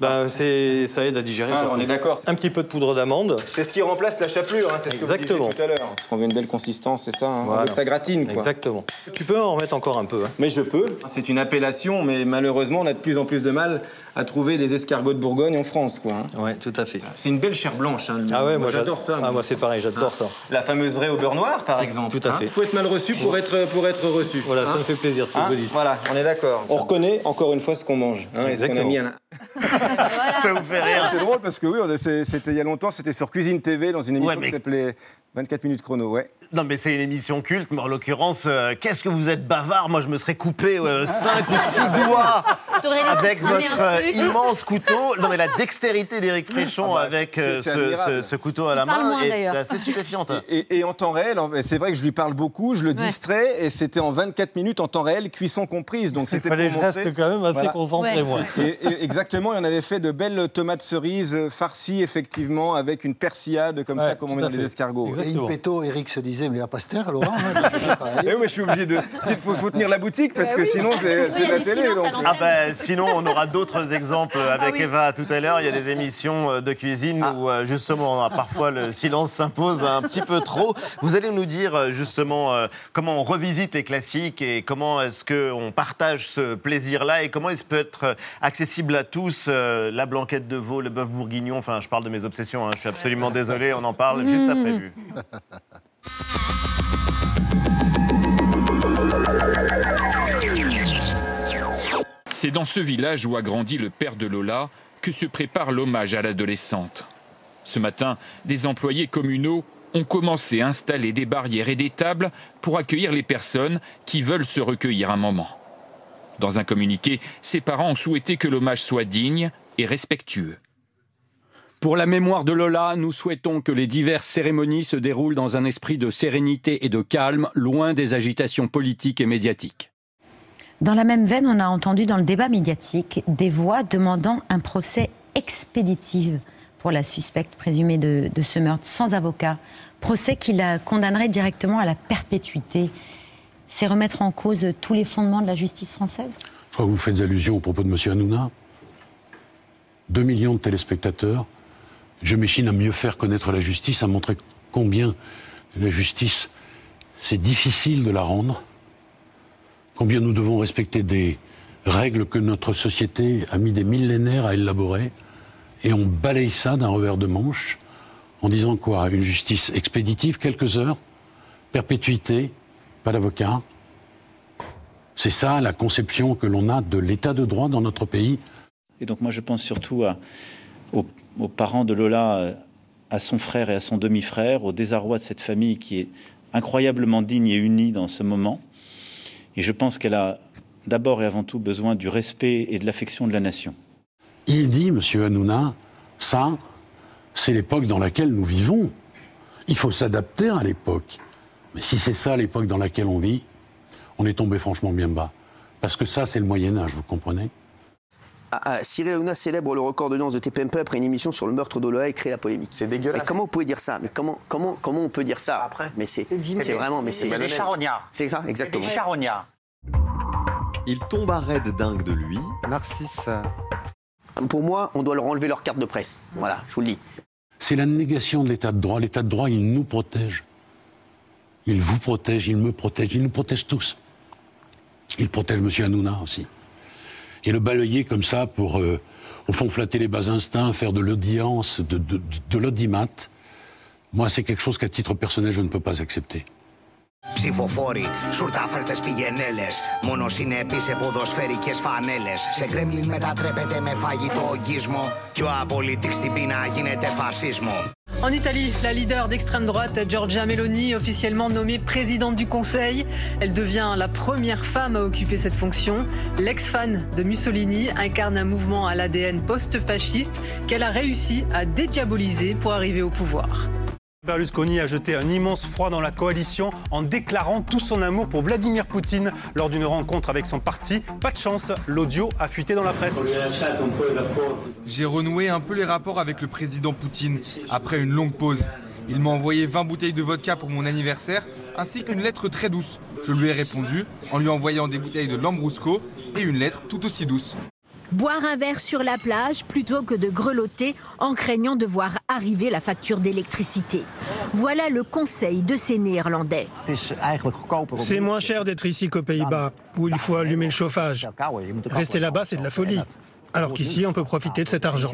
Bah, c'est, ça aide à digérer. Ah, on est d'accord. Un petit peu de poudre d'amande. C'est ce qui remplace la chapelure, hein, c'est ce que vous Exactement. disiez tout à l'heure. Parce qu'on veut une belle consistance, c'est ça. hein. On Voilà. veut que ça gratine. Quoi. Exactement. Tu peux en remettre encore un peu. hein. Mais je peux. C'est une appellation, mais malheureusement, on a de plus en plus de mal à trouver des escargots de Bourgogne en France. Quoi, hein. Ouais, tout à fait. C'est une belle chair blanche. hein. Ah ouais, moi, j'adore ça. Ah, moi c'est pareil, j'adore ça. La fameuse raie au beurre noir, par exemple. tout à fait. Il faut être mal reçu pour être, pour être reçu. Voilà, ça me fait plaisir ce que Hein vous dites. Voilà, on est d'accord. On reconnaît encore une fois ce qu'on mange. hein, et ce qu'on a Exactement. Ça vous fait rire. C'est drôle parce que oui, on a- c'est- c'était il y a longtemps, c'était sur Cuisine TV dans une émission Ouais, mais- qui s'appelait 24 minutes chrono, ouais. Non, mais c'est une émission culte, mais en l'occurrence, euh, qu'est-ce que vous êtes bavard? Moi, je me serais coupé 5 ou 6 doigts avec votre euh, immense couteau. Non, mais la dextérité d'Éric Fréchon Ah bah, avec euh, ce, admirable. ce- ce couteau à la Il main moins, est assez stupéfiante. Et, et en temps réel, c'est vrai que je lui parle beaucoup, je le distrais, et c'était en 24 minutes en temps réel, cuisson comprise. Donc Il c'était fallait pour que je reste quand même assez Voilà. concentré, Ouais. moi. Et, et exactement, et on avait fait de belles tomates cerises euh, farcies, effectivement, avec une persillade comme ça, comme on met dans les escargots. Et une péto, Eric se disait, mais la pastère, Laurent, hein. Eh oui, je suis obligé de. Il faut, faut tenir la boutique parce Bah que oui. sinon c'est Oui, la télé. donc. l'antenne. Ah ben, sinon, on aura d'autres exemples avec oui. Eva tout à l'heure. Il y a des émissions euh, de cuisine où euh, justement parfois le silence s'impose un petit peu trop. Vous allez nous dire euh, justement comment on revisite les classiques et comment est-ce qu'on partage ce plaisir-là et comment il peut être accessible à tous. la blanquette de veau, le bœuf bourguignon. Enfin, je parle de mes obsessions. hein. Je suis absolument désolé. On en parle juste après vue. C'est dans ce village où a grandi le père de Lola que se prépare l'hommage à l'adolescente. Ce matin, des employés communaux ont commencé à installer des barrières et des tables pour accueillir les personnes qui veulent se recueillir un moment. Dans un communiqué, ses parents ont souhaité que l'hommage soit digne et respectueux. Pour la mémoire de Lola, nous souhaitons que les diverses cérémonies se déroulent dans un esprit de sérénité et de calme, loin des agitations politiques et médiatiques. Dans la même veine, on a entendu dans le débat médiatique des voix demandant un procès expéditif pour la suspecte présumée de, de ce meurtre sans avocat, procès qui la condamnerait directement à la perpétuité. C'est remettre en cause tous les fondements de la justice française? Crois que vous faites allusion au propos de M. Hanouna. 2 millions de téléspectateurs. Je m'échine à mieux faire connaître la justice, à montrer combien la justice, c'est difficile de la rendre, combien nous devons respecter des règles que notre société a mis des millénaires à élaborer, et on balaye ça d'un revers de manche en disant quoi? Une justice expéditive, quelques heures, perpétuité, pas d'avocat? C'est ça la conception que l'on a de l'état de droit dans notre pays. Et donc moi je pense surtout à, aux, parents de Lola, à son frère et à son demi-frère, au désarroi de cette famille qui est incroyablement digne et unie dans ce moment. Et je pense qu'elle a d'abord et avant tout besoin du respect et de l'affection de la nation. Il dit, Monsieur Hanouna, ça, c'est l'époque dans laquelle nous vivons. Il faut s'adapter à l'époque. Mais si c'est ça l'époque dans laquelle on vit, on est tombé franchement bien bas. Parce que ça, c'est le Moyen Âge, vous comprenez? Ah, ah, Cyril Hanouna célèbre le record d'audience de TPMP après une émission sur le meurtre d'Oloa et crée la polémique. C'est dégueulasse. Mais comment vous pouvez dire ça? Mais comment, comment, comment on peut dire ça? Après Mais c'est vraiment... mais C'est des charognards. C'est ça, exactement. Des charognards. Il tombe à raide dingue de lui. Narcisse. Pour moi, on doit leur enlever leur carte de presse. Voilà, je vous le dis. C'est la négation de l'état de droit. L'état de droit, il nous protège. Il vous protège, il me protège, il nous protège tous. Il protège M. Hanouna aussi. Et le balayer comme ça pour, euh, au fond, flatter les bas instincts, faire de l'audience, de, de, de l'audimat, moi, c'est quelque chose qu'à titre personnel, je ne peux pas accepter. Ψηφοφόροι, σουρτάφερτες πηγενέλες Μόνο συνέπειες σε ποδοσφαιρικές φανέλες Σε κρέμλιν μετατρέπεται με φαγητό ογκισμό Κι ο απολύτης στην πείνα γίνεται φασίσμο En Italie, la leader d'extrême droite, Giorgia Meloni, officiellement nommée présidente du Conseil. Elle devient la première femme à occuper cette fonction. L'ex-fan de Mussolini incarne un mouvement à l'ADN post-fasciste qu'elle a réussi à dédiaboliser pour arriver au pouvoir. Berlusconi a jeté un immense froid dans la coalition en déclarant tout son amour pour Vladimir Poutine lors d'une rencontre avec son parti. Pas de chance, l'audio a fuité dans la presse. J'ai renoué un peu les rapports avec le président Poutine après une longue pause. Il m'a envoyé 20 bouteilles de vodka pour mon anniversaire, ainsi qu'une lettre très douce. Je lui ai répondu en lui envoyant des bouteilles de Lambrusco et une lettre tout aussi douce. Boire un verre sur la plage plutôt que de grelotter en craignant de voir arriver la facture d'électricité. Voilà le conseil de ces Néerlandais. C'est moins cher d'être ici qu'aux Pays-Bas, où il faut allumer le chauffage. Rester là-bas, c'est de la folie. Alors qu'ici, on peut profiter de cet argent.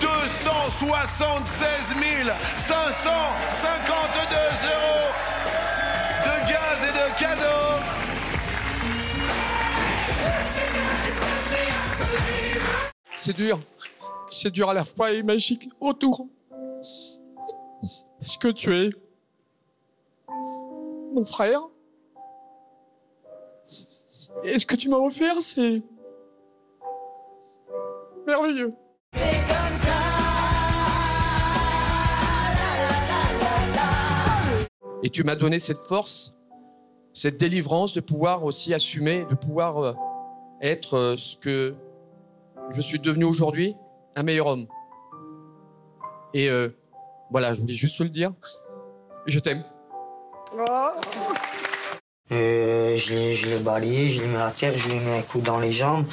276 552 euros de gaz et de cadeaux C'est dur. C'est dur à la fois et magique autour. Est-ce que tu es mon frère? Et ce que tu m'as offert, c'est merveilleux. Et tu m'as donné cette force, cette délivrance de pouvoir aussi assumer, de pouvoir euh, être euh, ce que je suis devenu aujourd'hui, un meilleur homme. Et euh, voilà, je voulais juste te le dire. Je t'aime. Euh, je l'ai, je l'ai balayé, je l'ai mis à terre, je lui ai mis un coup dans les jambes.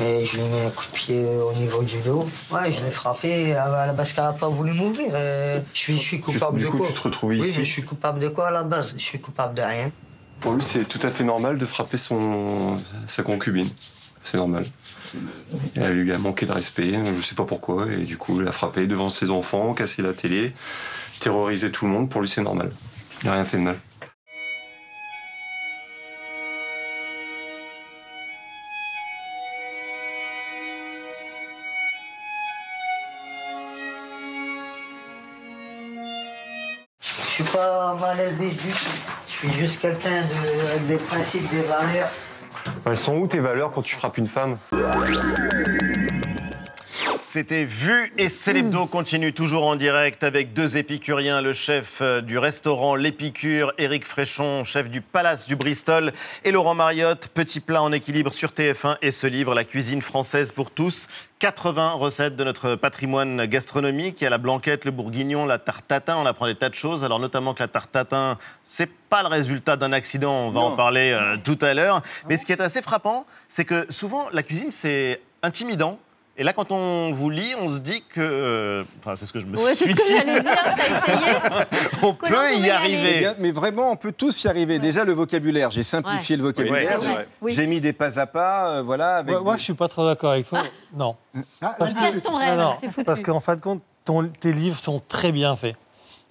Et je lui ai mis un coup de pied au niveau du dos. Ouais, je l'ai frappé à la base qu'elle n'a pas voulu m'ouvrir. Euh, je suis, je suis coupable du de coup, quoi? tu te retrouves Oui, ici. mais je suis coupable de quoi à la base? Je suis coupable de rien. Pour lui, c'est tout à fait normal de frapper son, sa concubine. C'est normal. Elle lui a manqué de respect, je sais pas pourquoi, et du coup, il a frappé devant ses enfants, cassé la télé, terrorisé tout le monde. Pour lui, c'est normal. Il n'a rien fait de mal. Je suis pas mal élevé du tout. Je suis juste quelqu'un de- avec des principes, des valeurs. Elles sont où tes valeurs quand tu frappes une femme? C'était Vu et Célébdo continue toujours en direct avec deux épicuriens, le chef euh, du restaurant L'Épicure, Éric Fréchon, chef du Palace du Bristol, et Laurent Mariotte, petit plat en équilibre sur TF1 et ce livre, La cuisine française pour tous. 80 recettes de notre patrimoine gastronomique. Il y a la blanquette, le bourguignon, la tarte tatin. On apprend des tas de choses. Alors notamment que la tarte tatin, c'est pas le résultat d'un accident. On va en parler euh, tout à l'heure. Mais ce qui est assez frappant, c'est que souvent la cuisine c'est intimidant. Et là, quand on vous lit, on se dit que. euh, Enfin, c'est ce que je me Ouais, c'est suis ce que dit. j'allais dire, t'as essayé on peut y arriver. Eh Bien, Mais vraiment, on peut tous y arriver. Déjà, le vocabulaire. J'ai simplifié Ouais. le vocabulaire. Oui, c'est vrai. Oui. J'ai mis des pas à pas. euh, voilà. Avec Moi, moi, des- je suis pas trop d'accord avec toi. Non. Parce ton rêve, non, non, c'est foutu. parce qu'en fin de compte, ton- tes livres sont très bien faits.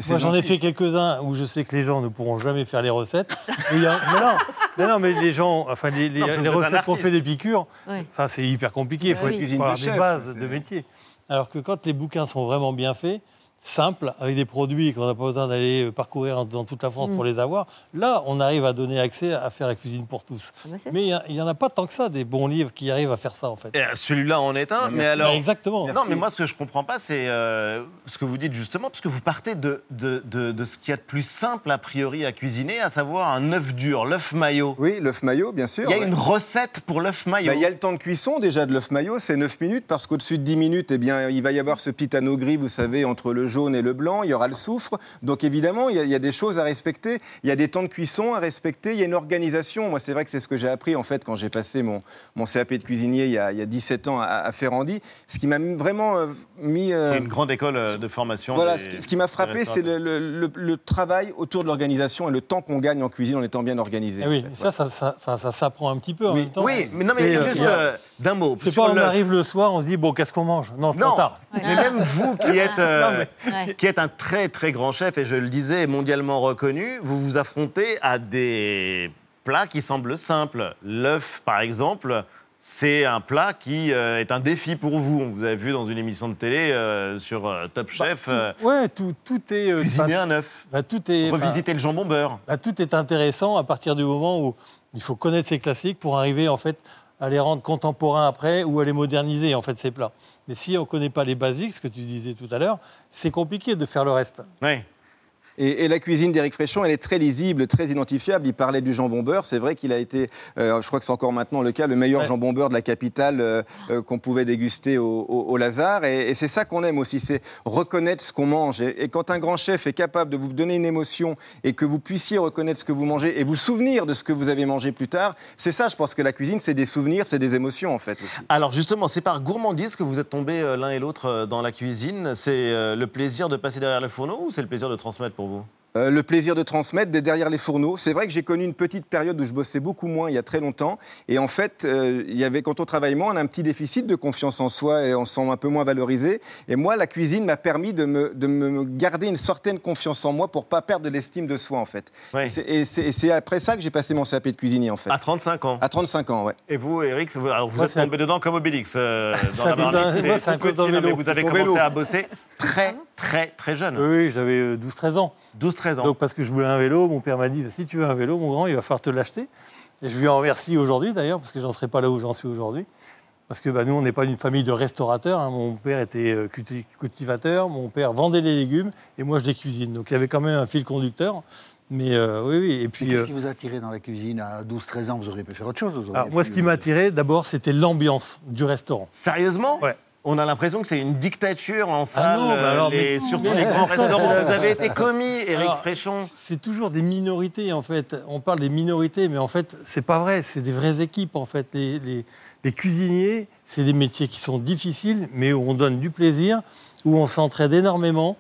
Moi, j'en ai fait quelques-uns où je sais que les gens ne pourront jamais faire les recettes. Mais, il y a- mais non, mais non, mais les gens, enfin, les, Non, recettes qu'on fait des piqûres, enfin, c'est hyper compliqué. Il Bah faut, oui. faut de avoir des chef, bases de métier. Alors que quand les bouquins sont vraiment bien faits, simples, avec des produits qu'on n'a pas besoin d'aller parcourir dans toute la France Mm. pour les avoir, là, on arrive à donner accès à faire la cuisine pour tous. Ah bah, Mais il n'y en a pas tant que ça, des bons livres qui arrivent à faire ça, en fait. Euh, Celui-là en est un, mais alors. Bah, exactement. Non, mais moi, ce que je comprends pas, c'est euh, ce que vous dites justement, parce que vous partez de, de, de, de ce qu'il y a de plus simple a priori à cuisiner, à savoir un œuf dur, l'œuf maillot. Oui, l'œuf maillot, bien sûr. Il y a ouais. une recette pour l'œuf maillot. Bah, il y a le temps de cuisson déjà de l'œuf maillot, c'est 9 minutes, parce qu'au-dessus de 10 minutes, eh bien, il va y avoir ce petit anneau gris, vous savez, entre le jaune et le blanc, il y aura le soufre. Donc évidemment, il y, a, il y a des choses à respecter, il y a des temps de cuisson à respecter, il y a une organisation. Moi, c'est vrai que c'est ce que j'ai appris en fait quand j'ai passé mon, mon CAP de cuisinier il y a, il y a 17 ans à, à Ferrandi. Ce qui m'a vraiment euh, mis... euh, C'est une grande école euh, de formation. voilà, des- ce qui, ce qui m'a frappé, c'est le, le- le- le travail autour de l'organisation et le temps qu'on gagne en cuisine en étant bien organisé. Eh oui, en fait. ça, ça, ça, enfin, ça s'apprend un petit peu en Oui. même temps. Oui, mais non, mais euh, juste euh, d'un mot. C'est pas on arrive le soir, on se dit bon, qu'est-ce qu'on mange? Non, c'est trop tard. mais même vous qui êtes, euh, Ouais. qui êtes un très très grand chef, et je le disais, mondialement reconnu, vous vous affrontez à des plats qui semblent simples. L'œuf, par exemple, c'est un plat qui euh, est un défi pour vous. On vous a vu dans une émission de télé euh, sur euh, Top Chef euh, Ouais, tout, tout est. euh, cuisiner bah, un œuf, bah, tout est. revisiter le jambon beurre. bah, tout est intéressant à partir du moment où il faut connaître ces classiques pour arriver en fait à les rendre contemporains après ou à les moderniser en fait ces plats. Mais si on ne connaît pas les basiques, ce que tu disais tout à l'heure, c'est compliqué de faire le reste. Ouais. Et, et la cuisine d'Éric Fréchon, elle est très lisible, très identifiable. Il parlait du jambon beurre. C'est vrai qu'il a été, euh, je crois que c'est encore maintenant le cas, le meilleur Ouais. jambon beurre de la capitale euh, euh, qu'on pouvait déguster au, au- au Lazare. Et, et c'est ça qu'on aime aussi, c'est reconnaître ce qu'on mange. Et, et quand un grand chef est capable de vous donner une émotion et que vous puissiez reconnaître ce que vous mangez et vous souvenir de ce que vous avez mangé plus tard, c'est ça, je pense que la cuisine, c'est des souvenirs, c'est des émotions en fait aussi. Alors justement, c'est par gourmandise que vous êtes tombés l'un et l'autre dans la cuisine. C'est le plaisir de passer derrière le fourneau ou c'est le plaisir de transmettre pour vous? Euh, le plaisir de transmettre derrière les fourneaux. C'est vrai que j'ai connu une petite période où je bossais beaucoup moins il y a très longtemps. Et en fait, euh, il y avait, quand on travaille moins, on a un petit déficit de confiance en soi et on se sent un peu moins valorisé. Et moi, la cuisine m'a permis de me, de me garder une certaine confiance en moi pour pas perdre de l'estime de soi, en fait. Et c'est- Et après ça que j'ai passé mon CAP de cuisinier, en fait. À 35 ans À 35 ans, ouais. Et vous, Eric, vous, alors, vous Moi, êtes tombé dedans comme Obélix euh, dans C'est la marmite. moi, vous avez commencé vélo. à bosser très, très, très jeune. Oui, j'avais euh, 12-13 ans. 12-13 ans. Donc parce que je voulais un vélo, mon père m'a dit si tu veux un vélo, mon grand, il va falloir te l'acheter. Et je lui en remercie aujourd'hui d'ailleurs, parce que j'en serais pas là où j'en suis aujourd'hui. Parce que bah, nous, on n'est pas une famille de restaurateurs. hein. Mon père était euh, culti- cultivateur, mon père vendait les légumes, et moi, je les cuisine. Donc il y avait quand même un fil conducteur. Mais euh, oui, oui. Et puis, qu'est-ce euh, qui vous a attiré dans la cuisine à 12-13 ans? Vous auriez pu faire autre chose. alors, moi, pu- ce qui m'a attiré, d'abord, c'était l'ambiance du restaurant. Sérieusement? Ouais. On a l'impression que c'est une dictature en salle, non, mais alors, les- mais- surtout mais les grands restaurants. Vous avez été commis, Eric Alors, Fréchon. C'est toujours des minorités, en fait. On parle des minorités, mais en fait, c'est pas vrai. C'est des vraies équipes, en fait. Les, les- les cuisiniers, c'est des métiers qui sont difficiles, mais où on donne du plaisir, où on s'entraide énormément.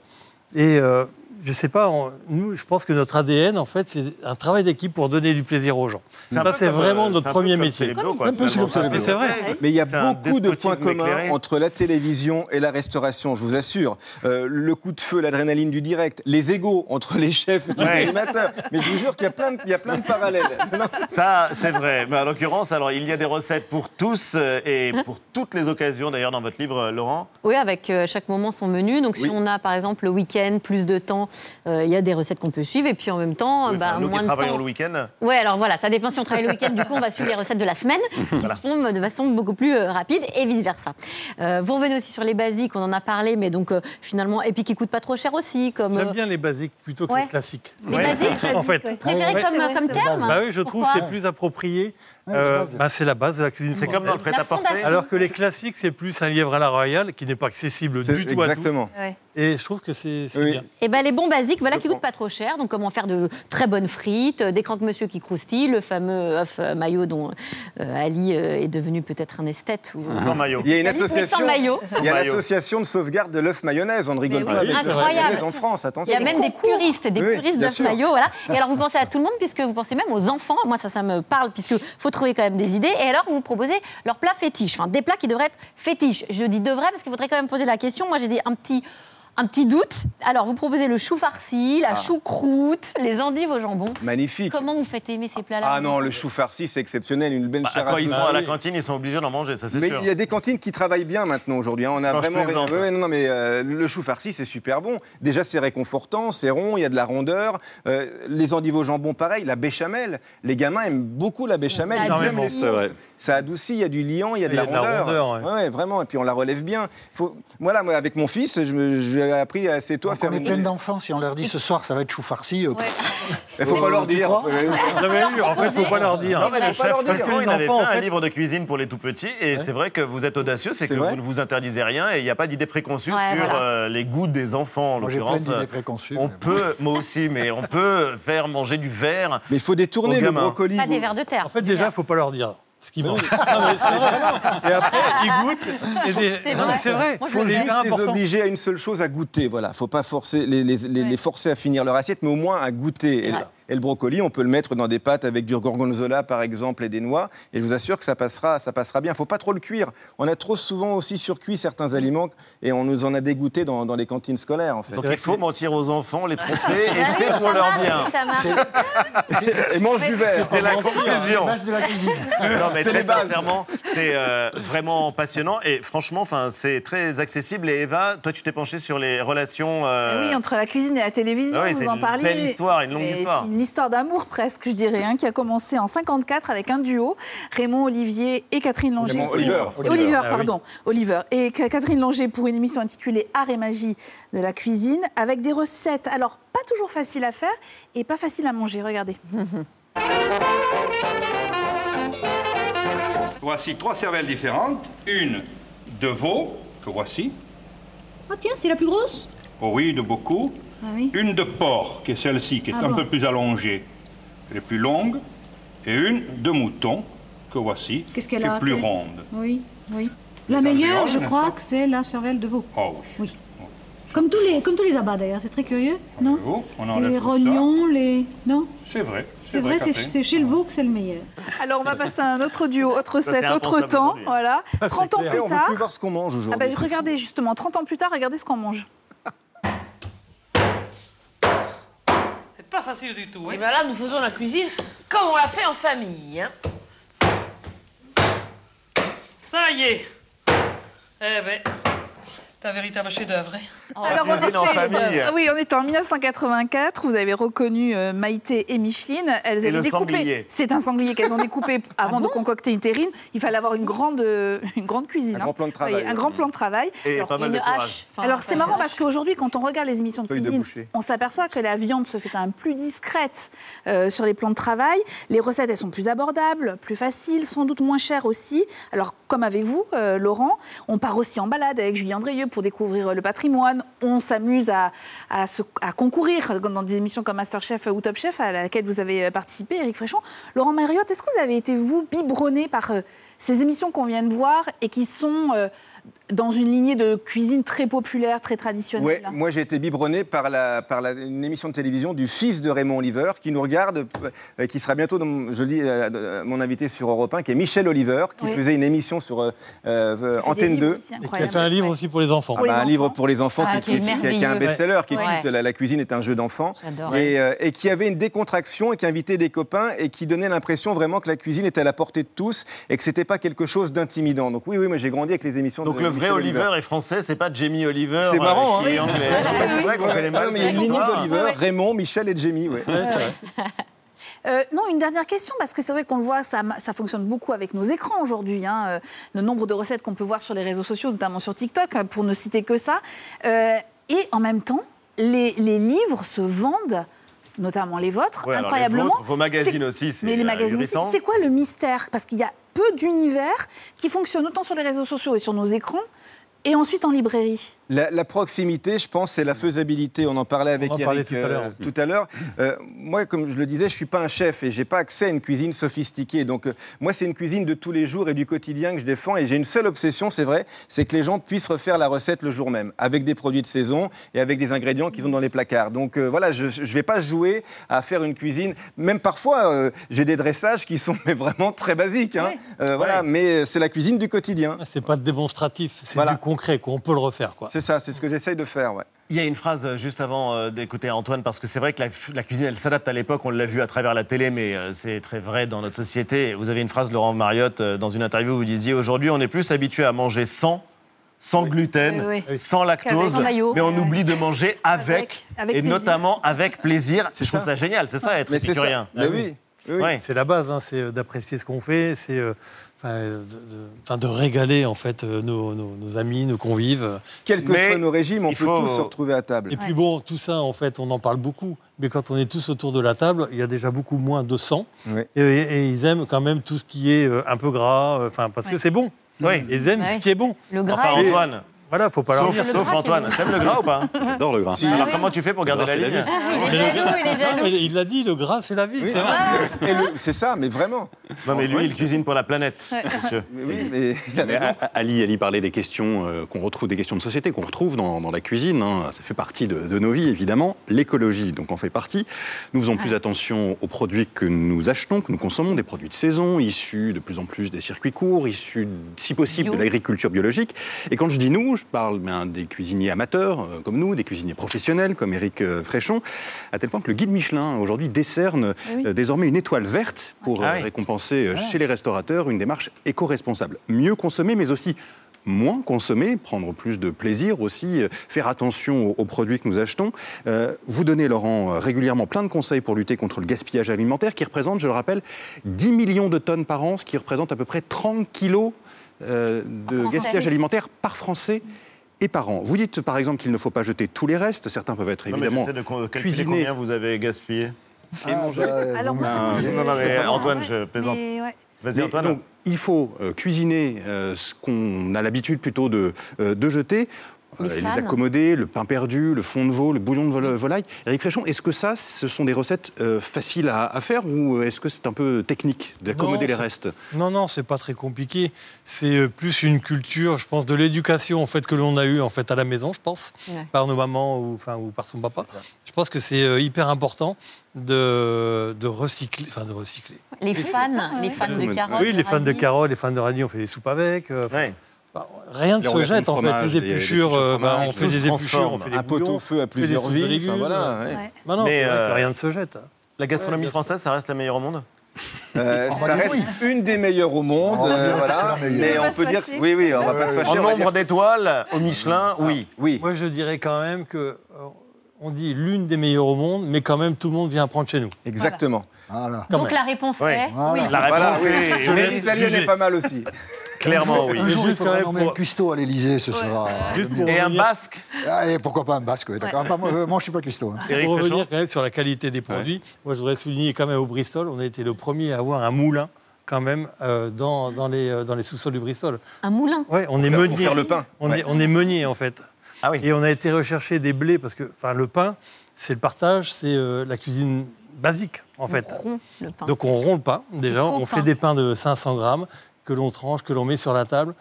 Et euh, je sais pas, on- nous, je pense que notre ADN, en fait, c'est un travail d'équipe pour donner du plaisir aux gens. Ça, c'est comme, vraiment euh, notre premier métier. Mais c'est vrai. Mais il y a beaucoup de points communs éclairé. entre la télévision et la restauration, je vous assure. Euh, le coup de feu, l'adrénaline du direct, les égaux entre les chefs et les Ouais. animateurs. Mais je vous jure qu'il y a plein de, il y a plein de parallèles. Non. Ça, c'est vrai. Mais en l'occurrence, alors, il y a des recettes pour tous euh, et pour toutes les occasions, d'ailleurs, dans votre livre, euh, Laurent. Oui, avec euh, chaque moment son menu. Donc, Oui. si on a par exemple le week-end plus de temps euh, il y a des recettes qu'on peut suivre. Et puis en même temps, Oui, bah, enfin, nous moins qui de travaillons temps. le week-end. Ouais, alors voilà, ça dépend si on travaille le week-end. Du coup, on va suivre les recettes de la semaine qui Voilà. se font de façon beaucoup plus euh, rapide et vice-versa. Euh, vous revenez aussi sur les basiques, on en a parlé, mais donc euh, finalement, et puis qui coûtent pas trop cher aussi. comme J'aime euh, bien les basiques plutôt que Ouais. les classiques. Les basiques En fait. Vous préférez comme, Ouais. comme terme Bah oui, je trouve que c'est plus approprié. Euh, bah, c'est la base de la cuisine. C'est comme dans le prêt-à-porter. Alors que les classiques, c'est plus un lièvre à la royale qui n'est pas accessible du tout exactement. à tous. Ouais. Et je trouve que c'est Oui. bien. Et ben les bons basiques, voilà, qui coûtent pas trop cher. Donc comment faire de très bonnes frites, euh, des croque-monsieur qui croustillent, le fameux œuf euh, maillot dont euh, Ali est devenu peut-être un esthète. Ou... Sans maillot. Il y a une association. Il y a l'association de sauvegarde de l'œuf mayonnaise. On ne rigole pas incroyable. en France. Il Attention. y a même des puristes, des Oui, puristes sûr. maillot, voilà. Et alors vous pensez à tout le monde puisque vous pensez même aux enfants. Moi ça, ça me parle puisque faut trouver quand même des idées. Et alors vous proposez leurs plats fétiches, enfin des plats qui devraient être fétiches. Je dis devraient parce qu'il faudrait quand même poser la question. Moi j'ai dit un petit. Un petit doute. Alors, vous proposez le chou farci, la Ah. choucroute, les endives au jambon. Magnifique. Comment vous faites aimer ces plats-là Ah non, le chou farci, c'est exceptionnel. Une belle Bah, chair quand ils sont à la cantine, ils sont obligés d'en manger, ça c'est Mais sûr. il y a des cantines qui travaillent bien maintenant aujourd'hui. hein. On a Non, je vraiment. plaisante. Ouais, non, non, mais euh, le chou farci, c'est super bon. Déjà, c'est réconfortant, c'est rond, il y a de la rondeur. Euh, les endives au jambon, pareil. La béchamel, les gamins aiment beaucoup la béchamel. Ils aiment les C'est vrai. sauces. Ça adoucit, il y a du liant, il y a de, Il y la, a de la rondeur. rondeur, ouais. Ouais, vraiment. Et puis on la relève bien. Faut... Voilà, moi, avec mon fils, j'ai appris assez tôt à Donc faire on est plein d'enfants. Si on leur dit ce soir, ça va être chou farci. euh, Il faut pas leur dire. avez vu, en fait, il ne faut pas leur dire. Non, mais le chef leur dire. Fresson, il Les avait fait un livre de cuisine pour les tout petits, et c'est vrai que vous êtes audacieux, c'est que vrai vous ne vous interdisez rien, et il n'y a pas d'idée préconçue Ouais, sur voilà. euh, les goûts des enfants. En l'occurrence, on mais peut, moi aussi, mais on peut faire manger du verre. Mais il faut détourner le brocoli. Pas des vers de terre. En fait, déjà, il ne faut pas leur dire ce qu'ils mangent. Non, mais c'est- et après, ils goûtent. C'est vrai. c'est vrai. Moi, faut juste les important. obliger à une seule chose, à goûter. Voilà, faut pas forcer les, les- les- Ouais. les forcer à finir leur assiette, mais au moins à goûter. Et, et le brocoli, on peut le mettre dans des pâtes avec du gorgonzola par exemple et des noix. Et je vous assure que ça passera, ça passera bien. Faut pas trop le cuire. On a trop souvent aussi surcuit certains aliments et on nous en a dégoûté dans, dans les cantines scolaires en fait. Donc il faut mentir aux enfants, les tromper, et Ah c'est oui, pour ça leur marche, bien. Ça marche. Et mange du verre. C'est la conclusion. de la cuisine. Non, mais C'est très sincèrement, c'est euh, vraiment passionnant et franchement, enfin, c'est très accessible. Et Eva, toi, tu t'es penchée sur les relations. euh, Eh Oui, entre la cuisine et la télévision, Ah oui, vous c'est en une parliez. belle histoire, une longue histoire. Une histoire d'amour presque, je dirais, hein, qui a commencé en 54 avec un duo, Raymond Olivier et Catherine Langer. Raymond Oliver. Oliver, Oliver. Ah oui. pardon. Oliver. Et Ca- Catherine Langer pour une émission intitulée Art et magie de la cuisine, avec des recettes, alors pas toujours faciles à faire et pas faciles à manger. Regardez. Voici trois cervelles différentes. Une de veau, que voici. Ah tiens, c'est la plus grosse Oh oui, de beaucoup. Ah oui. Une de porc, qui est celle-ci, qui est Ah un bon. peu plus allongée. Elle est plus longue. Et une de mouton, que voici, Qu'est-ce qui est a plus ronde. Oui, oui. La meilleure, je crois que c'est la cervelle de veau. Oh oui. Oui. Comme tous les, comme tous les abats d'ailleurs, c'est très curieux, non on enlève Les rognons, les... Non C'est vrai. C'est vrai, c'est chez le veau que c'est le meilleur. Alors on va passer à un autre duo, autre recette, autre temps, voilà. 30 ans plus on tard. plus voir ce qu'on mange Ah aujourd'hui. bah, regardez justement, 30 ans plus tard, regardez ce qu'on mange. Pas facile du tout. hein. Et bien là, nous faisons la cuisine comme on l'a fait en famille. hein. Ça y est. Eh ben, un véritable chef-d'œuvre. hein. Alors, on cuisine en était- famille. Ah Oui, on était en 1984. Vous avez reconnu euh, Maïté et Micheline. Elles Et avaient le découpé. sanglier. C'est un sanglier qu'elles ont découpé avant de concocter une terrine. Il fallait avoir une grande, euh, une grande cuisine. Un hein. grand plan de travail, Oui, un grand plan de travail. Et Alors, pas mal de Une courage. hache. Enfin, Alors c'est marrant parce qu'aujourd'hui, quand on regarde les émissions de Feuille cuisine, on s'aperçoit que la viande se fait quand même plus discrète euh, sur les plans de travail. Les recettes, elles sont plus abordables, plus faciles, sans doute moins chères aussi. Alors comme avec vous, euh, Laurent, on part aussi en balade avec Julien Drieux pour découvrir le patrimoine. On s'amuse à, concourir dans des émissions comme Masterchef ou Top Chef à laquelle vous avez euh, participé, Eric Fréchon. Laurent Mariotte, est-ce que vous avez été, vous, biberonné par euh, ces émissions qu'on vient de voir et qui sont euh, dans une lignée de cuisine très populaire, très traditionnelle Ouais, moi j'ai été biberonné par, la, par la- une émission de télévision du fils de Raymond Oliver qui nous regarde, euh, qui sera bientôt, dans je le dis, euh, euh, mon invité sur Europe 1, qui est Michel Oliver, qui Oui. faisait une émission sur euh, Antenne 2. Et qui a fait un livre aussi pour les enfants. Ah bah, un livre pour les enfants Ah, qui, qui est qui- qui- qui est un best-seller, qui Ouais. écoute la, la cuisine est un jeu d'enfant. J'adore. Et, euh, et qui avait une décontraction et qui invitait des copains et qui donnait l'impression vraiment que la cuisine était à la portée de tous et que c'était pas quelque chose d'intimidant. Donc oui, oui, moi j'ai grandi avec les émissions Donc Donc le vrai Oliver est français, c'est pas Jamie Oliver C'est marrant, euh, qui hein anglais. C'est vrai qu'on connaît Ah mal. non, mais il y a une lignée d'Oliver, Raymond, Michel et Jamie. Ouais. Euh, non, une dernière question, parce que c'est vrai qu'on le voit, ça, ça fonctionne beaucoup avec nos écrans aujourd'hui. hein, euh, le nombre de recettes qu'on peut voir sur les réseaux sociaux, notamment sur TikTok, euh, pour ne citer que ça. Euh, et en même temps, les, les livres se vendent, notamment les vôtres, Ouais, alors les incroyablement. vôtres, vos magazines aussi, c'est Mais les magazines aussi, c'est quoi le mystère? Parce qu'il y a peu d'univers qui fonctionnent autant sur les réseaux sociaux et sur nos écrans, et ensuite en librairie. La, la proximité, je pense, c'est la faisabilité. On en parlait avec en Eric parlait tout à euh, l'heure. à l'heure. Euh, moi, comme je le disais, je suis pas un chef et j'ai pas accès à une cuisine sophistiquée. Donc, euh, moi, c'est une cuisine de tous les jours et du quotidien que je défends. Et j'ai une seule obsession, c'est vrai, c'est que les gens puissent refaire la recette le jour même, avec des produits de saison et avec des ingrédients qu'ils ont dans les placards. Donc, euh, voilà, je ne vais pas jouer à faire une cuisine. Même parfois, euh, j'ai des dressages qui sont mais vraiment très basiques. hein. Euh, Voilà, mais c'est la cuisine du quotidien. C'est pas démonstratif, c'est Voilà. du concret, quoi. on peut le refaire. Quoi. C'est ça, c'est ce que j'essaye de faire. Ouais. Il y a une phrase euh, juste avant euh, d'écouter Antoine, parce que c'est vrai que la, la cuisine, elle s'adapte à l'époque, on l'a vu à travers la télé, mais euh, c'est très vrai dans notre société. Vous avez une phrase, Laurent Mariotte, dans une interview, où vous disiez Aujourd'hui, on est plus habitué à manger sans, sans gluten, Oui, oui. sans lactose, Sans maillot. mais on oublie de manger avec, Avec- avec et plaisir. notamment avec plaisir. Je trouve ça. génial, c'est ça, être Mais épicurien. Mais oui. oui, oui. Ouais. C'est la base, hein, c'est d'apprécier ce qu'on fait, c'est euh, de, de- enfin, de régaler en fait euh, nos, nos- nos amis, nos convives. Quels que Mais soient nos régimes, on peut faut- tous se retrouver à table. Et puis bon, tout ça, en fait, on en parle beaucoup. Mais quand on est tous autour de la table, il y a déjà beaucoup moins de sang. Oui. Et, et ils aiment quand même tout ce qui est euh, un peu gras, euh, enfin parce que c'est bon. Oui. Ils aiment Ouais. ce qui est bon. Le gras Enfin, Antoine, Voilà, faut pas leur sauf, dire. Sauf Antoine. T'aimes le gras ou pas J'adore le gras. Alors oui. comment tu fais pour garder Le la gras, c'est la ligne Ah, Il est le jaloux, gras- il est Non, jaloux. mais il l'a dit, le gras, c'est la vie. Oui. c'est vrai. Et le- C'est ça, mais vraiment. Non mais lui, il cuisine pour la planète, monsieur. Mais oui, mais il a Mais raison. A- Ali, Ali parlait des questions euh, qu'on retrouve, des questions de société qu'on retrouve dans, dans la cuisine. hein. Ça fait partie de, de nos vies, évidemment. L'écologie, donc en fait partie. Nous faisons plus attention aux produits que nous achetons, que nous consommons, des produits de saison, issus de plus en plus des circuits courts, issus, si possible, de l'agriculture biologique. Et quand je dis nous, je parle ben, des cuisiniers amateurs euh, comme nous, des cuisiniers professionnels comme Éric euh, Fréchon, à tel point que le guide Michelin aujourd'hui décerne oui. euh, désormais une étoile verte pour Ah euh, oui. récompenser euh, chez les restaurateurs une démarche éco-responsable. Mieux consommer, mais aussi moins consommer, prendre plus de plaisir aussi, euh, faire attention aux, aux produits que nous achetons. Euh, vous donnez, Laurent, euh, régulièrement plein de conseils pour lutter contre le gaspillage alimentaire qui représente, je le rappelle, 10 millions de tonnes par an, ce qui représente à peu près 30 kilos euh, de gaspillage alimentaire par Français et par an. Vous dites par exemple qu'il ne faut pas jeter tous les restes, certains peuvent être Non mais évidemment de cuisinés combien vous avez gaspillé. et. Alors, moi, Ah, je- non, non, mais Antoine, je plaisante. ouais. Vas-y Antoine. donc, il faut euh, cuisiner euh, ce qu'on a l'habitude plutôt de, euh, de jeter. Les euh, les accommoder, le pain perdu, le fond de veau, le bouillon de vol- volaille. Éric Fréchon, est-ce que ça, ce sont des recettes euh, faciles à, à faire ou est-ce que c'est un peu technique d'accommoder les restes? Non, non, c'est pas très compliqué. C'est euh, plus une culture, je pense, de l'éducation en fait que l'on a eue en fait à la maison, je pense, Ouais. par nos mamans ou enfin ou par son papa. Je pense que c'est hyper important de, de recycler, enfin de recycler. Les fans, les fans de carottes. oui, les fans de carottes, les fans de radis, on fait des soupes avec. euh, Ouais. Bah, rien ne se jette en fait. Les les- les épluchures, euh, bah, on fait des épluchures, on fait des Un pot au feu à plusieurs vies. Enfin, voilà, ouais. Ouais. Bah non, Mais, euh, rien ne se jette. La gastronomie Ouais, française, ça reste la meilleure au monde Euh, On va ça dire reste oui. une des meilleures au monde, On va euh, voilà. Mais On peut dire, que- oui, oui, on va Ouais, pas se fâcher. En nombre d'étoiles au Michelin, oui. Oui. Moi, je dirais quand même que euh, on dit l'une des meilleures au monde, mais quand même tout le monde vient prendre chez nous. Exactement. Voilà. Donc même. la réponse est Voilà. oui. La réponse Voilà, oui. est je juger. est pas mal aussi. Clairement, oui. Un jour, il juste faudra quand même nommer pour- un cuistot à l'Élysée, ce sera. Juste le pour mieux. Et un basque Ah, et pourquoi pas un basque oui, d'accord. Pas moi, euh, moi, je suis pas cuistot. hein. Pour revenir quand même sur la qualité des produits, moi je voudrais souligner quand même au Bristol, on a été le premier à avoir un moulin quand même euh, dans, dans les, euh, dans les sous-sols du Bristol. Un moulin. Ouais, on est meunier. pour faire le pain. On, Ouais. est, on est meunier en fait. Ah oui. Et on a été rechercher des blés parce que enfin, le pain, c'est le partage, c'est euh, la cuisine basique en fait. On rompt le pain. Donc on rompt le pain déjà, on pain. fait des pains de 500 grammes que l'on tranche, que l'on met sur la table.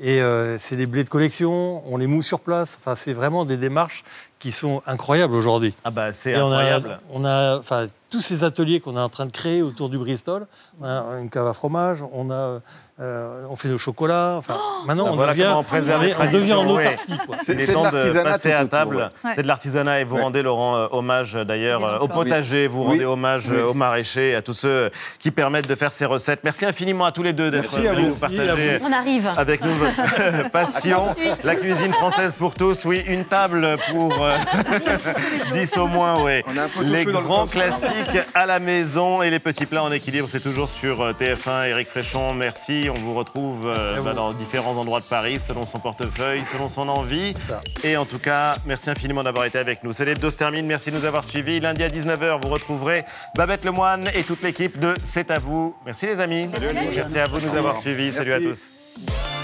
Et euh, c'est des blés de collection, on les mousse sur place. Enfin, c'est vraiment des démarches qui sont incroyables aujourd'hui. Ah bah c'est on a- incroyable. On a, enfin, tous ces ateliers qu'on est en train de créer autour du Bristol. On a une cave à fromage, on a euh, on fait nos chocolats. Enfin, maintenant, Ah, on, voilà devient, comment on on devient en ouais. autarcie. quoi. Il est temps de passer à table. C'est de l'artisanat et vous rendez, Laurent, euh, hommage d'ailleurs euh, au potager, vous Oui. rendez hommage Oui. euh, aux maraîchers, à tous ceux qui permettent de faire ces recettes. Merci infiniment à tous les deux d'être venus vous. nous partager On arrive. avec nous votre passion. La cuisine française pour tous, oui, une table pour euh, 10 au moins, oui. Les le grands classiques à la maison et les petits plats en équilibre, c'est toujours sur euh, TF1. Éric Fréchon, merci. On vous retrouve euh, bah, dans différents endroits de Paris, selon son portefeuille, selon son envie. Et en tout cas, merci infiniment d'avoir été avec nous. C'est l'hebdo se termine. Merci de nous avoir suivis. Lundi à 19h, vous retrouverez Babette Lemoine et toute l'équipe de C'est à vous. Merci les amis. Salut à tous. Merci à vous de nous avoir suivis. Salut à Merci. tous.